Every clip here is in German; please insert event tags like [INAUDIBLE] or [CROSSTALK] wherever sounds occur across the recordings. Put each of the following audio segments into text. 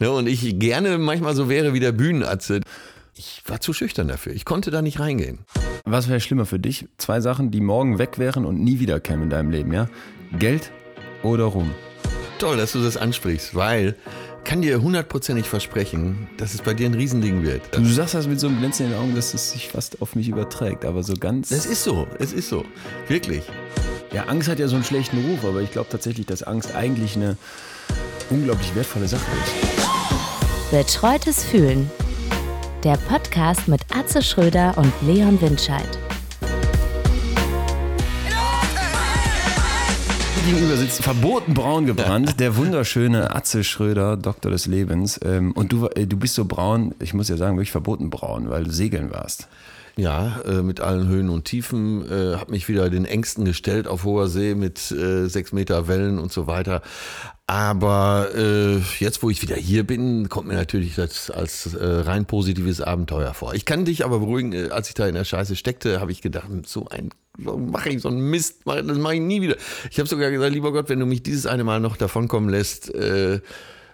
Ja, und ich gerne manchmal so wäre wie der Bühnenatze. Ich war zu schüchtern dafür. Ich konnte da nicht reingehen. Was wäre schlimmer für dich? Zwei Sachen, die morgen weg wären und nie wieder kämen in deinem Leben, ja? Geld oder Ruhm? Toll, dass du das ansprichst, weil kann dir hundertprozentig versprechen, dass es bei dir ein Riesending wird. Du sagst das mit so einem Glänzen in den Augen, dass es sich fast auf mich überträgt, aber so ganz. Es ist so, es ist so. Wirklich. Ja, Angst hat ja so einen schlechten Ruf, aber ich glaube tatsächlich, dass Angst eigentlich eine unglaublich wertvolle Sache ist. Betreutes Fühlen. Der Podcast mit Atze Schröder und Leon Windscheid. gegenüber sitzt verboten braun gebrannt, der wunderschöne Atze Schröder, Doktor des Lebens. Ähm, und du, äh, du bist so braun, ich muss ja sagen, wirklich verboten braun, weil du segeln warst. Ja, äh, mit allen Höhen und Tiefen, äh, habe mich wieder den Ängsten gestellt auf hoher See mit äh, sechs Meter Wellen und so weiter. Aber äh, jetzt, wo ich wieder hier bin, kommt mir natürlich das als äh, rein positives Abenteuer vor. Ich kann dich aber beruhigen, äh, als ich da in der Scheiße steckte, habe ich gedacht, so ein so mache ich so einen Mist, das mache ich nie wieder. Ich habe sogar gesagt, lieber Gott, wenn du mich dieses eine Mal noch davonkommen lässt, äh,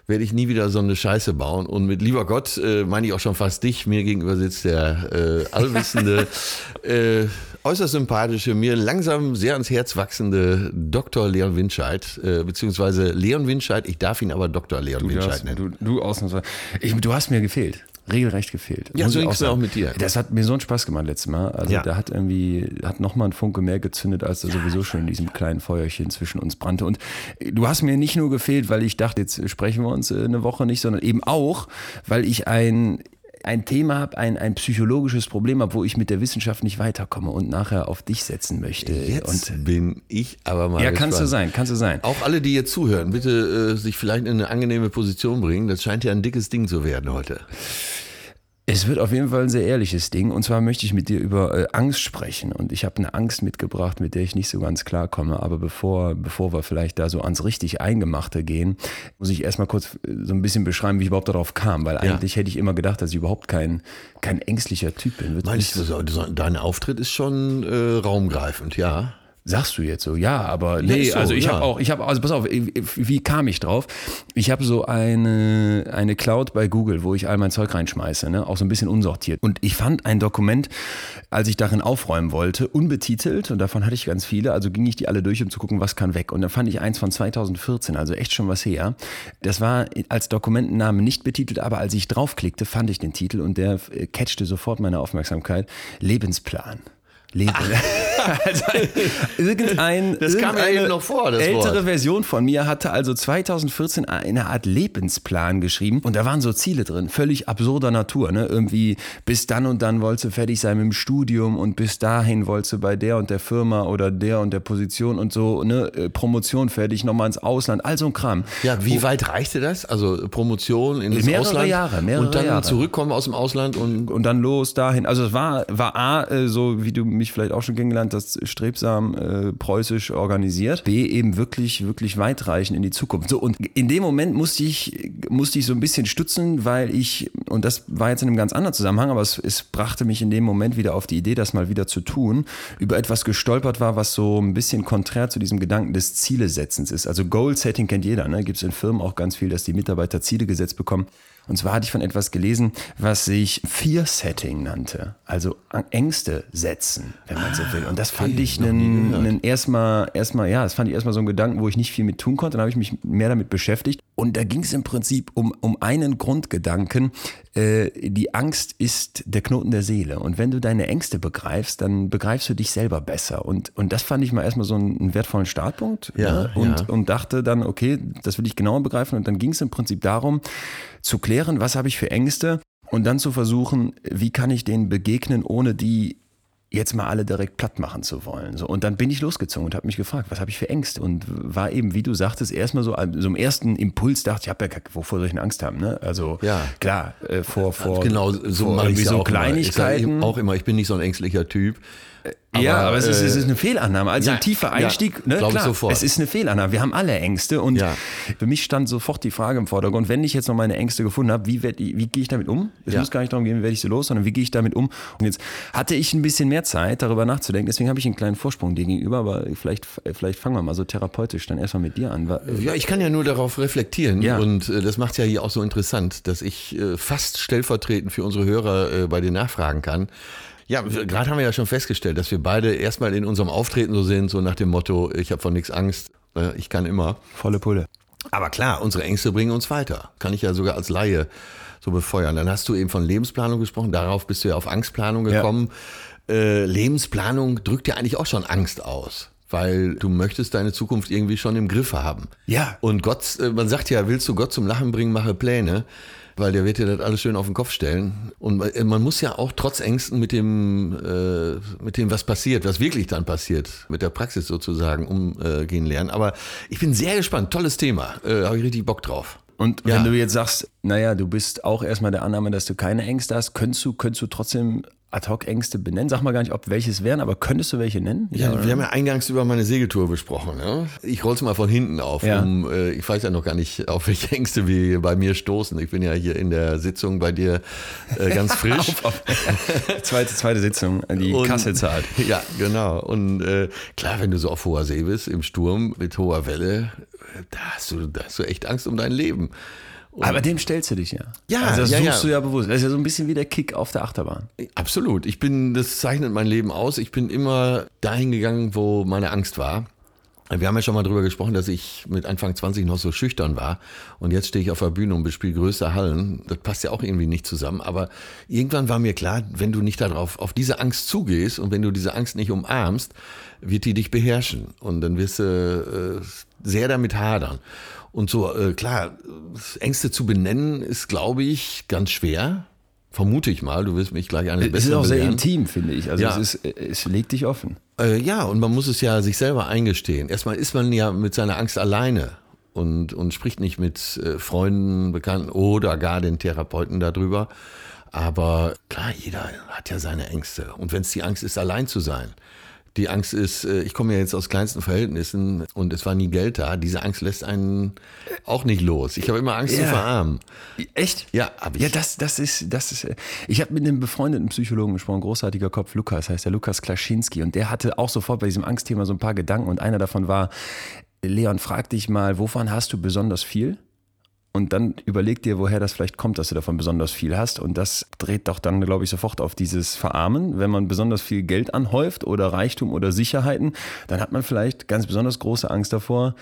werde ich nie wieder so eine Scheiße bauen. Und mit lieber Gott äh, meine ich auch schon fast dich. Mir gegenüber sitzt der äh, allwissende, [LAUGHS] äh, äußerst sympathische, mir langsam sehr ans Herz wachsende Dr. Leon Windscheid, äh, beziehungsweise Leon Windscheid. Ich darf ihn aber Dr. Leon du Windscheid nennen. Du, du ausnahmsweise. Ich, du hast mir gefehlt regelrecht gefehlt. Ja, so ging es auch mit dir. Das hat mir so einen Spaß gemacht letztes Mal. Also ja. da hat irgendwie, hat nochmal ein Funke mehr gezündet, als da ja, sowieso schon in diesem kleinen Feuerchen zwischen uns brannte. Und du hast mir nicht nur gefehlt, weil ich dachte, jetzt sprechen wir uns äh, eine Woche nicht, sondern eben auch, weil ich ein ein Thema habe, ein, ein psychologisches Problem habe, wo ich mit der Wissenschaft nicht weiterkomme und nachher auf dich setzen möchte. Jetzt und bin ich aber mal. Ja, gespannt. kannst du sein, kannst du sein. Auch alle, die jetzt zuhören, bitte äh, sich vielleicht in eine angenehme Position bringen. Das scheint ja ein dickes Ding zu werden heute. Es wird auf jeden Fall ein sehr ehrliches Ding. Und zwar möchte ich mit dir über äh, Angst sprechen. Und ich habe eine Angst mitgebracht, mit der ich nicht so ganz klar komme. Aber bevor, bevor wir vielleicht da so ans richtig Eingemachte gehen, muss ich erstmal kurz äh, so ein bisschen beschreiben, wie ich überhaupt darauf kam. Weil ja. eigentlich hätte ich immer gedacht, dass ich überhaupt kein, kein ängstlicher Typ bin. Meinst du, dein Auftritt ist schon äh, raumgreifend, ja? Sagst du jetzt so, ja, aber nee, so, also ich ja. habe auch, ich habe, also pass auf, wie kam ich drauf? Ich habe so eine, eine Cloud bei Google, wo ich all mein Zeug reinschmeiße, ne? auch so ein bisschen unsortiert. Und ich fand ein Dokument, als ich darin aufräumen wollte, unbetitelt und davon hatte ich ganz viele, also ging ich die alle durch, um zu gucken, was kann weg. Und dann fand ich eins von 2014, also echt schon was her. Das war als Dokumentenname nicht betitelt, aber als ich draufklickte, fand ich den Titel und der catchte sofort meine Aufmerksamkeit. Lebensplan lebe. [LAUGHS] also irgendein, das kam mir eben noch vor. Ältere Wort. Version von mir hatte also 2014 eine Art Lebensplan geschrieben und da waren so Ziele drin, völlig absurder Natur. Ne? Irgendwie bis dann und dann wolltest du fertig sein mit dem Studium und bis dahin wolltest du bei der und der Firma oder der und der Position und so ne äh, Promotion fertig, nochmal ins Ausland, all so ein Kram. Ja, wie Wo, weit reichte das? Also Promotion ins mehrere Ausland? Jahre, mehrere und dann Jahre. zurückkommen aus dem Ausland und und dann los dahin. Also es war war a äh, so wie du mich vielleicht auch schon kennengelernt, das strebsam äh, preußisch organisiert. B, eben wirklich, wirklich weitreichend in die Zukunft. So, und in dem Moment musste ich, musste ich so ein bisschen stutzen, weil ich, und das war jetzt in einem ganz anderen Zusammenhang, aber es, es brachte mich in dem Moment wieder auf die Idee, das mal wieder zu tun, über etwas gestolpert war, was so ein bisschen konträr zu diesem Gedanken des Zielesetzens ist. Also Goal-Setting kennt jeder, ne? Gibt es in Firmen auch ganz viel, dass die Mitarbeiter Ziele gesetzt bekommen. Und zwar hatte ich von etwas gelesen, was sich Fear-Setting nannte. Also Ängste setzen, wenn man so will. Und das fand okay, ich einen, einen erstmal, erstmal, ja, das fand ich erstmal so einen Gedanken, wo ich nicht viel mit tun konnte. Dann habe ich mich mehr damit beschäftigt. Und da ging es im Prinzip um, um einen Grundgedanken. Äh, die Angst ist der Knoten der Seele. Und wenn du deine Ängste begreifst, dann begreifst du dich selber besser. Und, und das fand ich mal erstmal so einen, einen wertvollen Startpunkt. Ja, ne? und, ja. und dachte dann, okay, das will ich genauer begreifen. Und dann ging es im Prinzip darum, zu klären, was habe ich für Ängste und dann zu versuchen, wie kann ich denen begegnen, ohne die jetzt mal alle direkt platt machen zu wollen. So, und dann bin ich losgezogen und habe mich gefragt, was habe ich für Ängste? Und war eben, wie du sagtest, erstmal so, so im ersten Impuls dachte ich, habe ja, wovor soll ich denn Angst haben? Ne? Also ja. klar, äh, vor, vor, genau, so vor irgendwie so Kleinigkeiten. Immer. Ich auch immer, ich bin nicht so ein ängstlicher Typ. Ja, Aber, aber es ist, äh, es ist eine Fehlannahme. Also ja, ein tiefer ja, Einstieg, ne, glaub ich klar, sofort. es ist eine Fehlannahme. Wir haben alle Ängste und Ja. für mich stand sofort die Frage im Vordergrund, wenn ich jetzt noch meine Ängste gefunden habe, wie, werd wie gehe ich damit um? Es Ja. muss gar nicht darum gehen, wie werde ich sie los, sondern wie gehe ich damit um? Und jetzt hatte ich ein bisschen mehr Zeit, darüber nachzudenken, deswegen habe ich einen kleinen Vorsprung dir gegenüber, aber vielleicht, vielleicht fangen wir mal so therapeutisch dann erstmal mit dir an. Wa- Ja, ich kann ja nur darauf reflektieren Ja. und äh, das macht ja hier auch so interessant, dass ich äh, fast stellvertretend für unsere Hörer äh, bei den nachfragen kann. Ja, gerade haben wir ja schon festgestellt, dass wir beide erstmal in unserem Auftreten so sind, so nach dem Motto, ich habe von nichts Angst, äh, ich kann immer. Volle Pulle. Aber klar, unsere Ängste bringen uns weiter. Kann ich ja sogar als Laie so befeuern. Dann hast du eben von Lebensplanung gesprochen, darauf bist du ja auf Angstplanung Ja. gekommen. Äh, Lebensplanung drückt ja eigentlich auch schon Angst aus. Weil du möchtest deine Zukunft irgendwie schon im Griff haben. Ja. Und Gott, äh, man sagt ja, willst du Gott zum Lachen bringen, mache Pläne. Weil der wird dir das alles schön auf den Kopf stellen. Und äh, man muss ja auch trotz Ängsten mit dem, äh, mit dem, was passiert, was wirklich dann passiert, mit der Praxis sozusagen umgehen lernen. Aber ich bin sehr gespannt. Tolles Thema. Äh, Habe ich richtig Bock drauf. Und Ja. wenn du jetzt sagst, naja, du bist auch erstmal der Annahme, dass du keine Ängste hast, könntest du, könntest du trotzdem Ad-Hoc-Ängste benennen? Sag mal gar nicht, ob welches wären, aber könntest du welche nennen? Ja, wir haben ja eingangs über meine Segeltour besprochen. Ne? Ich roll's mal von hinten auf. Ja. Um, äh, ich weiß ja noch gar nicht, auf welche Ängste wir bei mir stoßen. Ich bin ja hier in der Sitzung bei dir äh, [LAUGHS] ganz frisch. zweite, zweite Sitzung, die Und- Kasse zahlt. [LAUGHS] Ja, genau. Und äh, klar, wenn du so auf hoher See bist, im Sturm mit hoher Welle, äh, da hast du, da hast du echt Angst um dein Leben. Und Aber dem stellst du dich ja. Ja, also das ja, suchst ja. du ja bewusst. Das ist ja so ein bisschen wie der Kick auf der Achterbahn. Absolut. Ich bin, das zeichnet mein Leben aus. Ich bin immer dahin gegangen, wo meine Angst war. Wir haben ja schon mal drüber gesprochen, dass ich mit Anfang 20 noch so schüchtern war. Und jetzt stehe ich auf der Bühne und bespiele größere Hallen. Das passt ja auch irgendwie nicht zusammen. Aber irgendwann war mir klar, wenn du nicht darauf, auf diese Angst zugehst und wenn du diese Angst nicht umarmst, wird die dich beherrschen. Und dann wirst du äh, sehr damit hadern. Und so, äh, klar, Ängste zu benennen ist, glaube ich, ganz schwer. Vermute ich mal. Du wirst mich gleich eine Es ist auch sehr belehren. intim, finde ich. Also Ja. es, ist, es legt dich offen. Äh, ja, und man muss es ja sich selber eingestehen. Erstmal ist man ja mit seiner Angst alleine und, und spricht nicht mit äh, Freunden, Bekannten oder gar den Therapeuten darüber. Aber klar, jeder hat ja seine Ängste. Und wenn es die Angst ist, allein zu sein, die Angst ist, äh, ich komme ja jetzt aus kleinsten Verhältnissen und es war nie Geld da, diese Angst lässt einen auch nicht los. Ich habe immer Angst zu Ja. verarmen. Echt? Ja, habe ich. Ja, das, das ist, das ist. äh, Ich habe mit einem befreundeten Psychologen gesprochen, großartiger Kopf, Lukas, heißt der Lukas Klaschinski, und der hatte auch sofort bei diesem Angstthema so ein paar Gedanken und einer davon war, Leon, frag dich mal, wovon hast du besonders viel? Und dann überleg dir, woher das vielleicht kommt, dass du davon besonders viel hast. Und das dreht doch dann, glaube ich, sofort auf dieses Verarmen. Wenn man besonders viel Geld anhäuft oder Reichtum oder Sicherheiten, dann hat man vielleicht ganz besonders große Angst davor,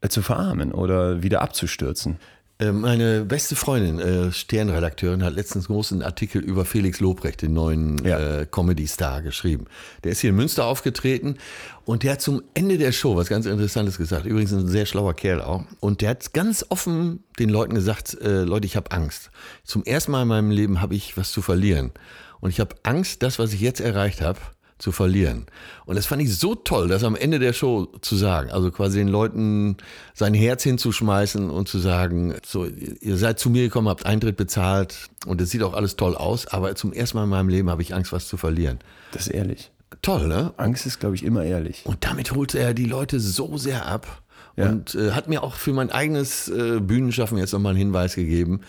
äh, zu verarmen oder wieder abzustürzen. Äh, Meine beste Freundin, äh, Sternredakteurin, hat letztens einen großen Artikel über Felix Lobrecht, den neuen Ja. äh, Comedy-Star, geschrieben. Der ist hier in Münster aufgetreten und der hat zum Ende der Show was ganz Interessantes gesagt. Übrigens ein sehr schlauer Kerl auch. Und der hat ganz offen den Leuten gesagt, äh, Leute, ich habe Angst. Zum ersten Mal in meinem Leben habe ich was zu verlieren. Und ich habe Angst, das, was ich jetzt erreicht habe, zu verlieren. Und das fand ich so toll, das am Ende der Show zu sagen. Also quasi den Leuten sein Herz hinzuschmeißen und zu sagen, so, ihr seid zu mir gekommen, habt Eintritt bezahlt und es sieht auch alles toll aus, aber zum ersten Mal in meinem Leben habe ich Angst, was zu verlieren. Das ist ehrlich. Toll, ne? Angst ist, glaube ich, immer ehrlich. Und damit holte er die Leute so sehr ab Ja. und äh, hat mir auch für mein eigenes äh, Bühnenschaffen jetzt nochmal einen Hinweis gegeben,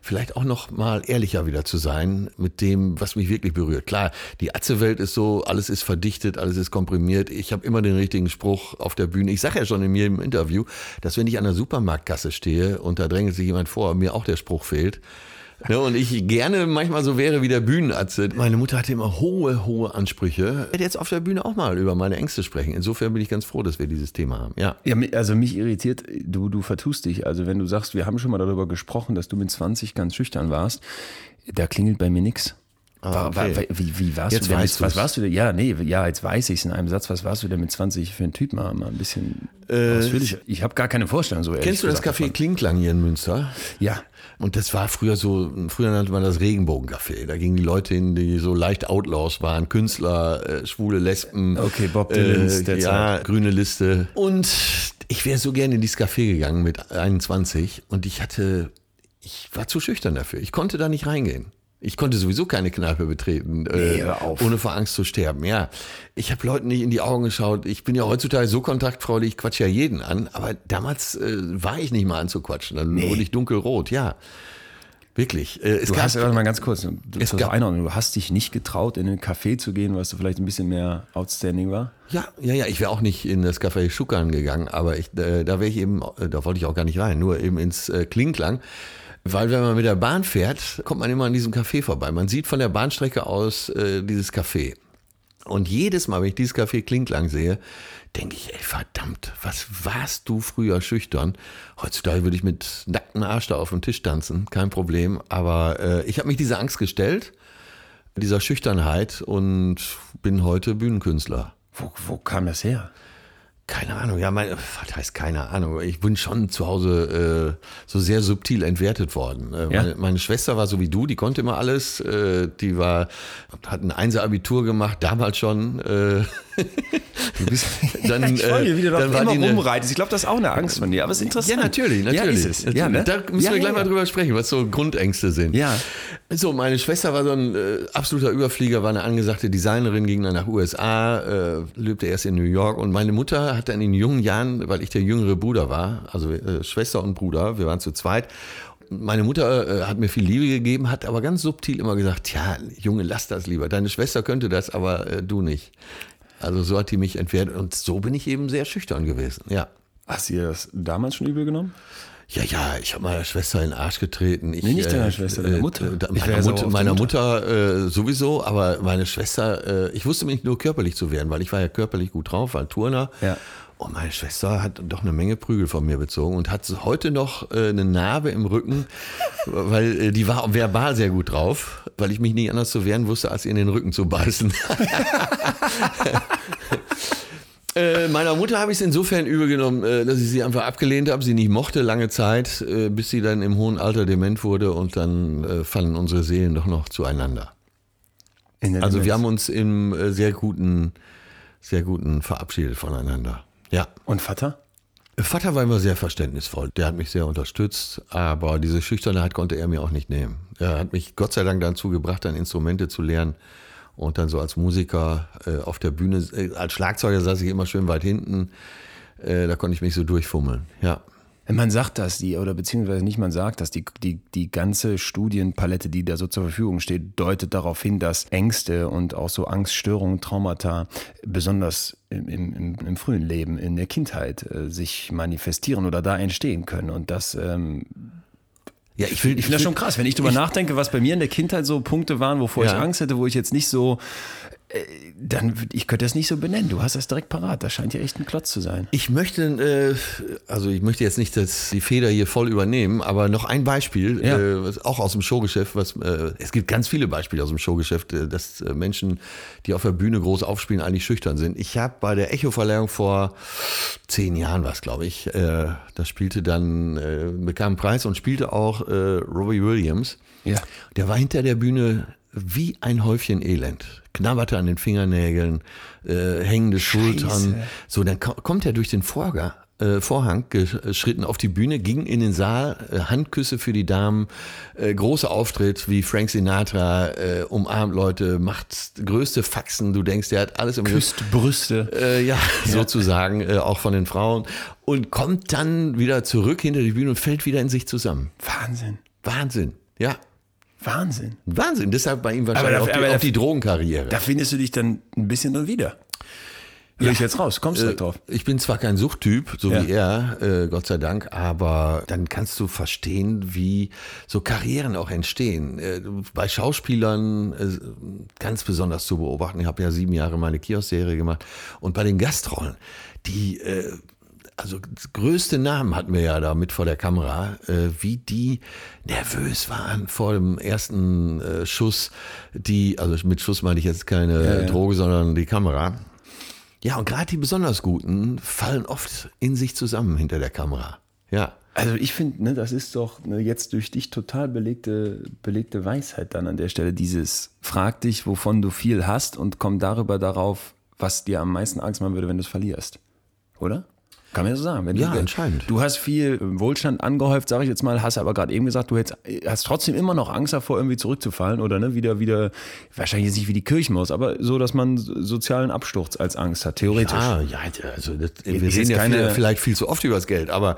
vielleicht auch noch mal ehrlicher wieder zu sein mit dem, was mich wirklich berührt. Klar, die Atze-Welt ist so, alles ist verdichtet, alles ist komprimiert. Ich habe immer den richtigen Spruch auf der Bühne. Ich sage ja schon in jedem Interview, dass wenn ich an der Supermarktkasse stehe und da drängelt sich jemand vor, mir auch der Spruch fehlt. Ne, und ich gerne manchmal so wäre wie der Bühnenatze. Meine Mutter hatte immer hohe, hohe Ansprüche. Ich werde jetzt auf der Bühne auch mal über meine Ängste sprechen. Insofern bin ich ganz froh, dass wir dieses Thema haben. Ja. Ja, also mich irritiert, du, du vertust dich. Also wenn du sagst, wir haben schon mal darüber gesprochen, dass du mit 20 ganz schüchtern warst, da klingelt bei mir nix. Ah, okay. wie, wie warst Jetzt du denn? weißt was warst du denn? Ja, nee, ja, jetzt weiß ich es in einem Satz. Was warst du denn mit 20 für ein Typ? Mal, mal ein bisschen ausführlich. Ich habe gar keine Vorstellung so ehrlich Äh, Kennst du das Café davon. Klinklang hier in Münster? Ja. Und das war früher so, früher nannte man das Regenbogencafé. Da gingen die Leute hin, die so leicht Outlaws waren, Künstler, äh, schwule Lesben. Okay, Bob Dylans der Ja, Zeit. grüne Liste. Und ich wäre so gerne in dieses Café gegangen mit 21 und ich hatte, ich war zu schüchtern dafür. Ich konnte da nicht reingehen. Ich konnte sowieso keine Kneipe betreten, Nee, äh, hör auf. ohne vor Angst zu sterben. Ja, ich habe Leuten nicht in die Augen geschaut. Ich bin ja heutzutage so kontaktfreudig, ich quatsche ja jeden an. Aber damals äh, war ich nicht mal anzuquatschen. Dann wurde ich dunkelrot. Ja, wirklich. Äh, es Du gab, hast, warte mal ganz kurz, du, Es gab- Einordnung, du hast dich nicht getraut, in einen Café zu gehen, was du vielleicht ein bisschen mehr outstanding war? ja, ja, ja. Ich wäre auch nicht in das Café Schuckern gegangen, aber ich, äh, da wäre ich eben, äh, da wollte ich auch gar nicht rein, nur eben ins äh, Klingklang. Weil wenn man mit der Bahn fährt, kommt man immer an diesem Café vorbei. Man sieht von der Bahnstrecke aus äh, dieses Café. Und jedes Mal, wenn ich dieses Café Klinklang sehe, denke ich, ey, verdammt, was warst du früher schüchtern? Heutzutage würde ich mit nacktem Arsch da auf dem Tisch tanzen, kein Problem. Aber äh, ich habe mich dieser Angst gestellt, dieser Schüchternheit und bin heute Bühnenkünstler. Wo, wo kam das her? Keine Ahnung, ja, mein, was heißt keine Ahnung? Ich bin schon zu Hause äh, so sehr subtil entwertet worden. Äh, Ja. meine, meine Schwester war so wie du, die konnte immer alles. Äh, die war, hat ein Einser-Abitur gemacht, damals schon. Äh, [LAUGHS] Dann, ich freue äh, mich, wie du dann doch war immer die rumreitest. Ich glaube, das ist auch eine Angst von dir, aber es ist interessant. Ja, natürlich, natürlich. Ja, es. Ja, ne? Da müssen ja, wir gleich mal drüber sprechen, was so Grundängste sind. Ja. So, meine Schwester war so ein äh, absoluter Überflieger, war eine angesagte Designerin, ging dann nach USA, äh, lebte erst in New York und meine Mutter hat dann in jungen Jahren, weil ich der jüngere Bruder war, also äh, Schwester und Bruder, wir waren zu zweit, meine Mutter äh, hat mir viel Liebe gegeben, hat aber ganz subtil immer gesagt, ja, Junge, lass das lieber. Deine Schwester könnte das, aber äh, du nicht. Also so hat die mich entwertet und so bin ich eben sehr schüchtern gewesen, ja. Hast du das damals schon übel genommen? Ja, ja, ich habe meiner Schwester in den Arsch getreten. Ich, Nee, nicht deiner Schwester, deiner Mutter. Äh, da, meiner die meiner Mutter. Mutter, äh, sowieso, aber meine Schwester, äh, ich wusste mich nicht nur körperlich zu wehren, weil ich war ja körperlich gut drauf, war Turner. Ja. Und meine Schwester hat doch eine Menge Prügel von mir bezogen und hat heute noch äh, eine Narbe im Rücken, [LAUGHS] weil äh, die war verbal sehr gut drauf, weil ich mich nicht anders zu wehren wusste, als ihr in den Rücken zu beißen. [LAUGHS] Äh, meiner Mutter habe ich es insofern übel genommen, äh, dass ich sie einfach abgelehnt habe, sie nicht mochte lange Zeit, äh, bis sie dann im hohen Alter dement wurde und dann äh, fanden unsere Seelen doch noch zueinander. In der Also wir Demenz. haben uns im äh, sehr guten, sehr guten verabschiedet voneinander. Ja. Und Vater? Vater war immer sehr verständnisvoll. Der hat mich sehr unterstützt, aber diese Schüchternheit konnte er mir auch nicht nehmen. Er hat mich Gott sei Dank dazu gebracht, dann Instrumente zu lernen und dann so als Musiker äh, auf der Bühne, äh, als Schlagzeuger saß ich immer schön weit hinten. Äh, da konnte ich mich so durchfummeln. Ja. Man sagt das, die, oder beziehungsweise nicht man sagt das, die, die, die ganze Studienpalette, die da so zur Verfügung steht, deutet darauf hin, dass Ängste und auch so Angststörungen, Traumata, besonders im, im, im, frühen Leben, in der Kindheit, äh, sich manifestieren oder da entstehen können. Und das, ähm, Ja, ich will, ich finde das schon krass, wenn ich drüber nachdenke, was bei mir in der Kindheit so Punkte waren, wovor ich Ja. Angst hätte, wo ich jetzt nicht so, dann, würd- ich könnte das nicht so benennen. Du hast das direkt parat. Das scheint ja echt ein Klotz zu sein. Ich möchte, äh, also ich möchte jetzt nicht das, die Feder hier voll übernehmen, aber noch ein Beispiel, Ja. äh, auch aus dem Showgeschäft, was äh, es gibt ganz viele Beispiele aus dem Showgeschäft, äh, dass äh, Menschen, die auf der Bühne groß aufspielen, eigentlich schüchtern sind. Ich habe bei der Echo-Verleihung vor zehn Jahren was, glaube ich, äh, da spielte dann, äh, bekam einen Preis und spielte auch äh, Robbie Williams. Ja. Der war hinter der Bühne wie ein Häufchen Elend. Knabberte an den Fingernägeln, äh, hängende Schultern. So, dann ko- kommt er durch den Vorgang, äh, Vorhang geschritten auf die Bühne, ging in den Saal, äh, Handküsse für die Damen, äh, großer Auftritt wie Frank Sinatra, äh, umarmt Leute, macht größte Faxen. Du denkst, der hat alles im Griff. Küsst Brüste. Äh, ja, [LAUGHS] sozusagen, äh, auch von den Frauen. Und kommt dann wieder zurück hinter die Bühne und fällt wieder in sich zusammen. Wahnsinn. Wahnsinn. Ja, Wahnsinn. Wahnsinn, deshalb bei ihm wahrscheinlich Aber die, aber da- auch die Drogenkarriere. Da findest du dich dann ein bisschen drin wieder. Höre ich jetzt raus, kommst du direkt drauf. Ich bin zwar kein Suchttyp, so Ja. wie er, äh, Gott sei Dank, aber dann kannst du verstehen, wie so Karrieren auch entstehen. Äh, bei Schauspielern äh, ganz besonders zu beobachten. Ich habe ja sieben Jahre meine Kiosk-Serie gemacht. Und bei den Gastrollen, die, äh, also größte Namen hatten wir ja da mit vor der Kamera, äh, wie die nervös waren vor dem ersten äh, Schuss, die, also mit Schuss meine ich jetzt keine Droge, sondern die Kamera. Ja, und gerade die besonders Guten fallen oft in sich zusammen hinter der Kamera. Ja. Also ich finde, ne, das ist doch eine jetzt durch dich total belegte, belegte Weisheit dann an der Stelle. Dieses frag dich, wovon du viel hast und komm darüber darauf, was dir am meisten Angst machen würde, wenn du es verlierst. Oder? Kann man so sagen. Wenn Ja, du, entscheidend. Du hast viel Wohlstand angehäuft, sage ich jetzt mal, hast aber gerade eben gesagt, du hättest, hast trotzdem immer noch Angst davor, irgendwie zurückzufallen oder ne, wieder, wieder, wahrscheinlich jetzt nicht wie die Kirchenmaus, aber so, dass man sozialen Absturz als Angst hat, theoretisch. Ah, ja, also das, wir ist reden jetzt ja keine- viel, vielleicht viel zu oft über das Geld, aber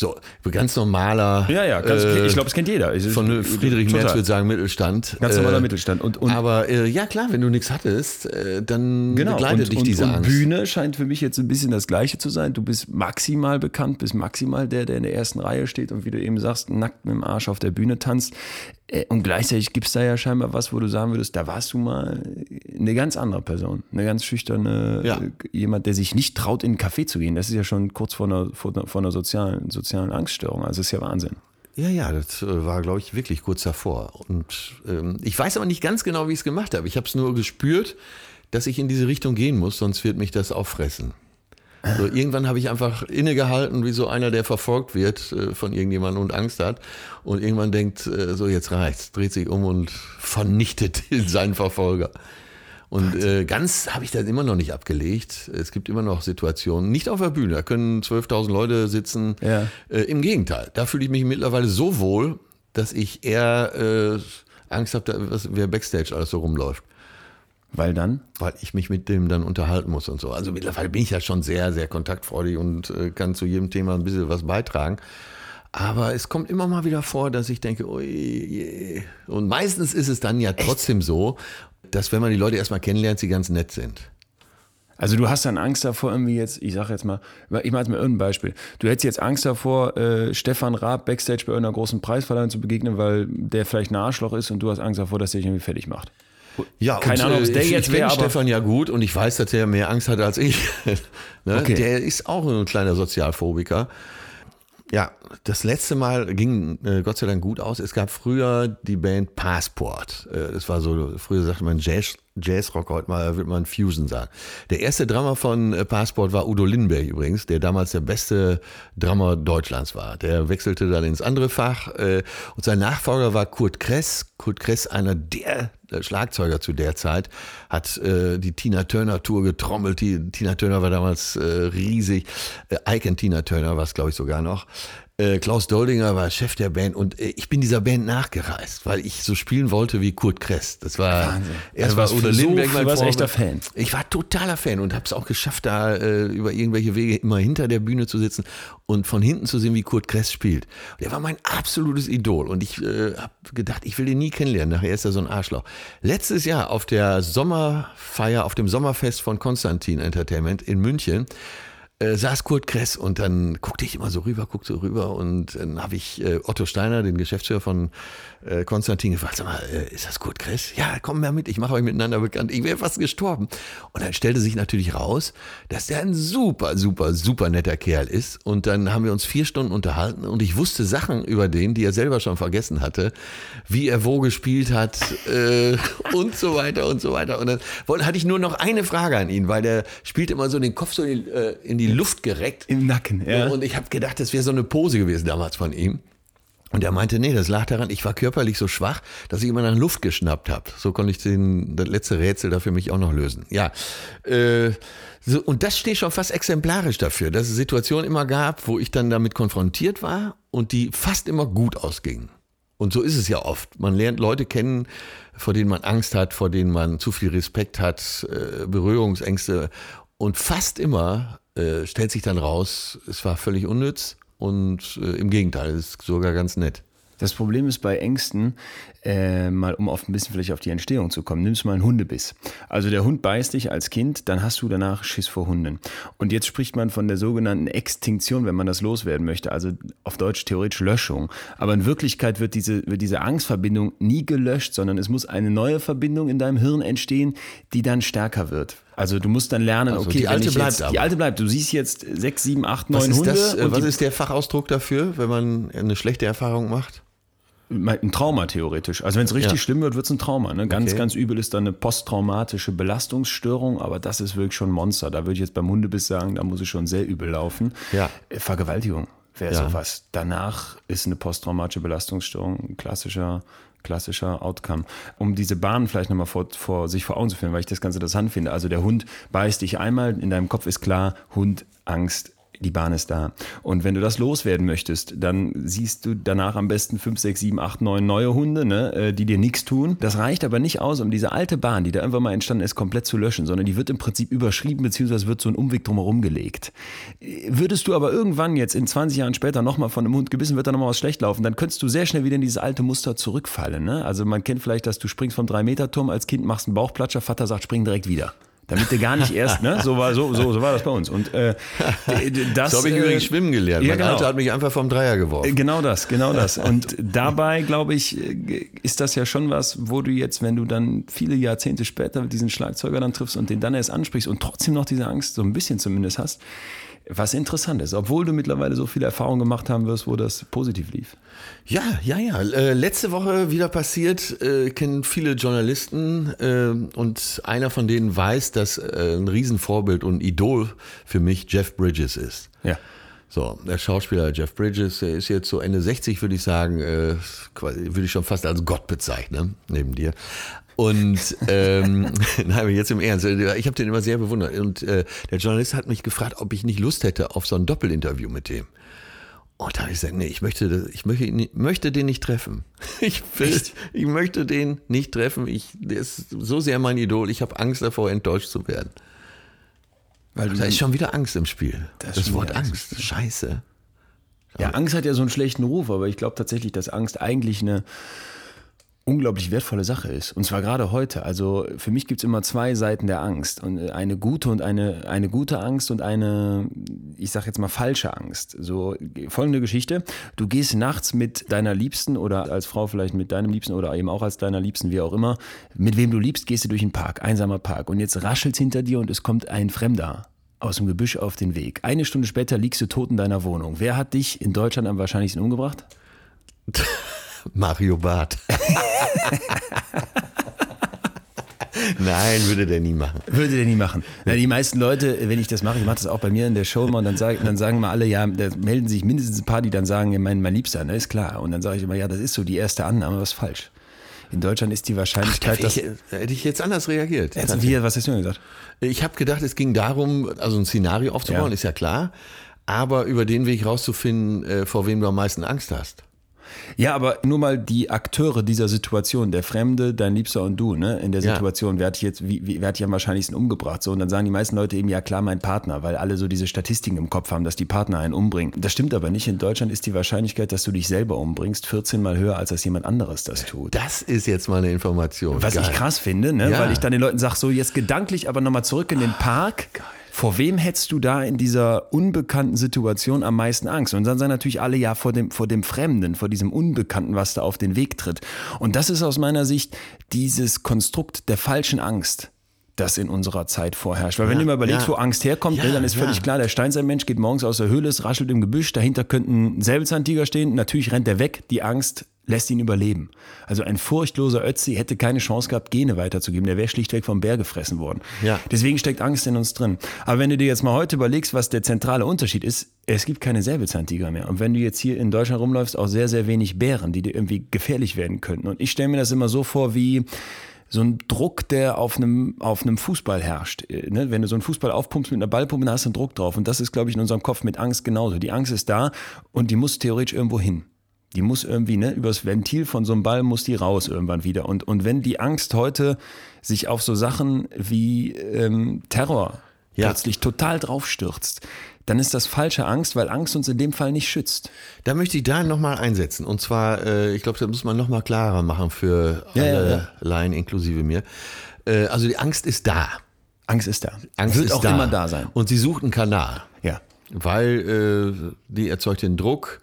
so ganz normaler. Ja, ja, ganz, äh, ich glaube, das kennt jeder. Ich- Von Friedrich. Merz würde sagen Mittelstand. Ganz Äh, normaler Mittelstand. Und, und aber äh, ja klar, wenn du nichts hattest, äh, dann begleitet Genau. und, dich und, diese und Angst. Bühne scheint für mich jetzt ein bisschen das Gleiche zu sein. Du bist maximal bekannt, bist maximal der, der in der ersten Reihe steht und wie du eben sagst, nackt mit dem Arsch auf der Bühne tanzt. Äh, Und gleichzeitig gibt es da ja scheinbar was, wo du sagen würdest, da warst du mal eine ganz andere Person. Eine ganz schüchterne, Ja. äh, jemand, der sich nicht traut, in einen Café zu gehen. Das ist ja schon kurz vor einer, vor einer, vor einer sozialen, sozialen Angststörung. Also ist ja Wahnsinn. Ja, ja, das äh, war, glaube ich, wirklich kurz davor. Und ähm, ich weiß aber nicht ganz genau, wie ich es gemacht habe. Ich habe es nur gespürt, dass ich in diese Richtung gehen muss, sonst wird mich das auffressen. So, irgendwann habe ich einfach innegehalten, wie so einer, der verfolgt wird äh, von irgendjemandem und Angst hat. Und irgendwann denkt, äh, so jetzt reicht's, dreht sich um und vernichtet [LAUGHS] seinen Verfolger. Und äh, ganz habe ich das immer noch nicht abgelegt. Es gibt immer noch Situationen, nicht auf der Bühne, da können 12.000 Leute sitzen. Ja. Äh, Im Gegenteil, da fühle ich mich mittlerweile so wohl, dass ich eher äh, Angst habe, was- wer Backstage alles so rumläuft. Weil dann? Weil ich mich mit dem dann unterhalten muss und so. Also mittlerweile bin ich ja schon sehr, sehr kontaktfreudig und äh, kann zu jedem Thema ein bisschen was beitragen. Aber es kommt immer mal wieder vor, dass ich denke, ui, je. und meistens ist es dann ja trotzdem so, dass wenn man die Leute erstmal kennenlernt, sie ganz nett sind. Also du hast dann Angst davor, irgendwie jetzt, ich sage jetzt mal, ich mache jetzt mal irgendein Beispiel. Du hättest jetzt Angst davor, äh, Stefan Raab Backstage bei irgendeiner großen Preisverleihung zu begegnen, weil der vielleicht ein Arschloch ist und du hast Angst davor, dass der dich irgendwie fertig macht. Ja, Keine Ahnung, ob es der ich, jetzt wäre, Stefan ja gut und ich weiß, dass er mehr Angst hat als ich. [LAUGHS] ne? Okay. Der ist auch ein kleiner Sozialphobiker. Ja, das letzte Mal ging äh, Gott sei Dank gut aus. Es gab früher die Band Passport. Äh, das war so, früher sagte man Jazz, Jazzrock, heute mal wird man Fusion sagen. Der erste Drummer von äh, Passport war Udo Lindenberg übrigens, der damals der beste Drummer Deutschlands war. Der wechselte dann ins andere Fach äh, und sein Nachfolger war Kurt Kress. Kurt Kress, einer der äh, Schlagzeuger zu der Zeit, hat die Tina Turner Tour getrommelt. Die, Tina Turner war damals riesig. Äh, Icon Tina Turner war es, glaube ich, sogar noch. Äh, Klaus Doldinger war Chef der Band und äh, ich bin dieser Band nachgereist, weil ich so spielen wollte wie Kurt Kress. Das war Wahnsinn. erst Also war Udo Lindenberg mein warst echter Fan. Ich war totaler Fan und habe es auch geschafft, da äh, über irgendwelche Wege immer hinter der Bühne zu sitzen und von hinten zu sehen, wie Kurt Kress spielt. Der war mein absolutes Idol und ich äh, habe gedacht, ich will den nie kennenlernen. Nachher ist er so ein Arschloch. Letztes Jahr auf der Sommerfeier, auf dem Sommerfest von Konstantin Entertainment in München, äh, saß Kurt Kress und dann guckte ich immer so rüber, guckte so rüber und dann habe ich äh, Otto Steiner, den Geschäftsführer von äh, Konstantin, gefragt, sag mal, äh, ist das Kurt Kress? Ja, komm mal mit, ich mache euch miteinander bekannt. Ich wäre fast gestorben. Und dann stellte sich natürlich raus, dass der ein super, super, super netter Kerl ist und dann haben wir uns vier Stunden unterhalten und ich wusste Sachen über den, die er selber schon vergessen hatte, wie er wo gespielt hat äh, und so weiter und so weiter. Und dann hatte ich nur noch eine Frage an ihn, weil der spielt immer so den Kopf so in die, äh, die Luft gereckt. Im Nacken, ja. Und ich habe gedacht, das wäre so eine Pose gewesen damals von ihm. Und er meinte, nee, das lag daran, ich war körperlich so schwach, dass ich immer nach Luft geschnappt habe. So konnte ich den, das letzte Rätsel da für mich auch noch lösen. Ja, äh, so, und das steht schon fast exemplarisch dafür, dass es Situationen immer gab, wo ich dann damit konfrontiert war und die fast immer gut ausgingen. Und so ist es ja oft. Man lernt Leute kennen, vor denen man Angst hat, vor denen man zu viel Respekt hat, äh, Berührungsängste. Und fast immer äh, stellt sich dann raus, es war völlig unnütz und äh, im Gegenteil, es ist sogar ganz nett. Das Problem ist bei Ängsten, äh, mal um auf ein bisschen vielleicht auf die Entstehung zu kommen, nimmst mal einen Hundebiss. Also der Hund beißt dich als Kind, dann hast du danach Schiss vor Hunden. Und jetzt spricht man von der sogenannten Extinktion, wenn man das loswerden möchte, also auf Deutsch theoretisch Löschung. Aber in Wirklichkeit wird diese, wird diese Angstverbindung nie gelöscht, sondern es muss eine neue Verbindung in deinem Hirn entstehen, die dann stärker wird. Also du musst dann lernen, Also okay, die alte bleibt jetzt, aber. Die alte bleibt. Du siehst jetzt sechs, sieben, acht, neun Hunde. das, äh, und was ist der Fachausdruck dafür, wenn man eine schlechte Erfahrung macht? Ein Trauma theoretisch. Also wenn es richtig Ja. schlimm wird, wird es ein Trauma. Ne? Ganz, Okay. ganz übel ist dann eine posttraumatische Belastungsstörung, aber das ist wirklich schon ein Monster. Da würde ich jetzt beim Hundebiss sagen, da muss es schon sehr übel laufen. Ja. Äh, Vergewaltigung wäre Ja. sowas. Danach ist eine posttraumatische Belastungsstörung ein klassischer, klassischer Outcome. Um diese Bahn vielleicht nochmal vor, vor sich vor Augen zu führen, weil ich das ganz interessant finde. Also der Hund beißt dich einmal, in deinem Kopf ist klar, Hund, Angst, die Bahn ist da. Und wenn du das loswerden möchtest, dann siehst du danach am besten fünf, sechs, sieben, acht, neun neue Hunde, ne, äh, die dir nichts tun. Das reicht aber nicht aus, um diese alte Bahn, die da irgendwann mal entstanden ist, komplett zu löschen, sondern die wird im Prinzip überschrieben, beziehungsweise wird so ein Umweg drumherum gelegt. Würdest du aber irgendwann jetzt in 20 Jahren später nochmal von einem Hund gebissen, wird da nochmal was schlecht laufen, dann könntest du sehr schnell wieder in dieses alte Muster zurückfallen. Ne? Also man kennt vielleicht, dass du springst vom 3-Meter-Turm als Kind, machst einen Bauchplatscher, Vater sagt, spring direkt wieder damit du gar nicht erst, ne? So war, so, so, so war das bei uns. Und äh, das. So habe ich äh, übrigens schwimmen gelernt. Ja, mein genau. Alter hat mich einfach vom Dreier geworfen. Genau das, genau das. Und dabei, glaube ich, ist das ja schon was, wo du jetzt, wenn du dann viele Jahrzehnte später diesen Schlagzeuger dann triffst und den dann erst ansprichst und trotzdem noch diese Angst, so ein bisschen zumindest hast, was interessant ist, obwohl du mittlerweile so viele Erfahrungen gemacht haben wirst, wo das positiv lief. Ja, ja, ja. Äh, letzte Woche wieder passiert, äh, kennen viele Journalisten äh, und einer von denen weiß, dass äh, ein Riesenvorbild und Idol für mich Jeff Bridges ist. Ja. So, der Schauspieler Jeff Bridges, der ist jetzt so Ende 60, würde ich sagen, äh, würde ich schon fast als Gott bezeichnen, neben dir. Und ähm, [LAUGHS] nein, jetzt im Ernst, ich habe den immer sehr bewundert. Und äh, der Journalist hat mich gefragt, ob ich nicht Lust hätte auf so ein Doppelinterview mit dem. Und da habe ich gesagt, nee, ich möchte, ich möchte, möchte den nicht treffen. [LAUGHS] Ich, will, ich möchte den nicht treffen. Ich, der ist so sehr mein Idol. Ich habe Angst davor, enttäuscht zu werden. Weil da ist schon wieder Angst im Spiel. Das, das Wort Angst. Angst. Scheiße. Ja, Angst hat ja so einen schlechten Ruf, aber ich glaube tatsächlich, dass Angst eigentlich eine unglaublich wertvolle Sache ist. Und zwar gerade heute. Also für mich gibt es immer zwei Seiten der Angst. Und äh, eine gute und eine, eine gute Angst und eine, ich sag jetzt mal, falsche Angst. So folgende Geschichte. Du gehst nachts mit deiner Liebsten oder als Frau vielleicht mit deinem Liebsten oder eben auch als deiner Liebsten, wie auch immer. Mit wem du liebst, gehst du durch einen Park, einsamer Park. Und jetzt raschelt hinter dir und es kommt ein Fremder aus dem Gebüsch auf den Weg. Eine Stunde später liegst du tot in deiner Wohnung. Wer hat dich in Deutschland am wahrscheinlichsten umgebracht? [LAUGHS] Mario Barth. Nein, würde der nie machen. Würde der nie machen. Ja, die meisten Leute, wenn ich das mache, ich mache das auch bei mir in der Show immer, und dann, sag, dann sagen mal alle, ja, da melden sich mindestens ein paar, die dann sagen, ja, mein, mein Liebster, ne, ist klar. Und dann sage ich immer, ja, das ist so die erste Annahme, was falsch. In Deutschland ist die Wahrscheinlichkeit, Ach, dass. Ich, hätte ich jetzt anders reagiert. Jetzt, wie, was hast du denn gesagt? Ich habe gedacht, es ging darum, also ein Szenario aufzubauen, ja. ist ja klar, aber über den Weg rauszufinden, äh, vor wem du am meisten Angst hast. Ja, aber nur mal die Akteure dieser Situation, der Fremde, dein Liebster und du, ne, in der Situation, ja. wer hat dich jetzt, wie, wie, wer hat dich am wahrscheinlichsten umgebracht? So, und dann sagen die meisten Leute eben, ja klar, mein Partner, weil alle so diese Statistiken im Kopf haben, dass die Partner einen umbringen. Das stimmt aber nicht. In Deutschland ist die Wahrscheinlichkeit, dass du dich selber umbringst, 14 mal höher, als dass jemand anderes das tut. Das ist jetzt mal eine Information. Was Geil. ich krass finde, ne, ja. weil ich dann den Leuten sage, so jetzt gedanklich aber nochmal zurück in den Park. Geil vor wem hättest du da in dieser unbekannten Situation am meisten Angst? Und dann sagen natürlich alle ja vor dem, vor dem Fremden, vor diesem Unbekannten, was da auf den Weg tritt. Und das ist aus meiner Sicht dieses Konstrukt der falschen Angst das in unserer Zeit vorherrscht. Weil ja, wenn du mal überlegst, ja. wo Angst herkommt, ja, dann ist völlig klar, der Steinzeitmensch geht morgens aus der Höhle, es raschelt im Gebüsch, dahinter könnten Säbelzahntiger stehen, natürlich rennt er weg, die Angst lässt ihn überleben. Also ein furchtloser Ötzi hätte keine Chance gehabt, Gene weiterzugeben. Der wäre schlichtweg vom Bär gefressen worden. Ja. Deswegen steckt Angst in uns drin. Aber wenn du dir jetzt mal heute überlegst, was der zentrale Unterschied ist, es gibt keine Säbelzahntiger mehr. Und wenn du jetzt hier in Deutschland rumläufst, auch sehr, sehr wenig Bären, die dir irgendwie gefährlich werden könnten. Und ich stelle mir das immer so vor wie so ein Druck, der auf einem, auf einem Fußball herrscht. Äh, ne? Wenn du so einen Fußball aufpumpst mit einer Ballpumpe, dann hast du einen Druck drauf. Und das ist, glaube ich, in unserem Kopf mit Angst genauso. Die Angst ist da und die muss theoretisch irgendwo hin. Die muss irgendwie, ne, übers Ventil von so einem Ball muss die raus irgendwann wieder. Und, und wenn die Angst heute sich auf so Sachen wie ähm, Terror ja. plötzlich total draufstürzt, dann ist das falsche Angst, weil Angst uns in dem Fall nicht schützt. Da möchte ich da nochmal einsetzen. Und zwar, äh, ich glaube, das muss man nochmal klarer machen für ja, alle ja, Laien inklusive mir. Äh, also die Angst ist da. Angst ist da. Angst Wird ist auch da. immer da sein. Und sie sucht einen Kanal. Ja. Weil äh, die erzeugt den Druck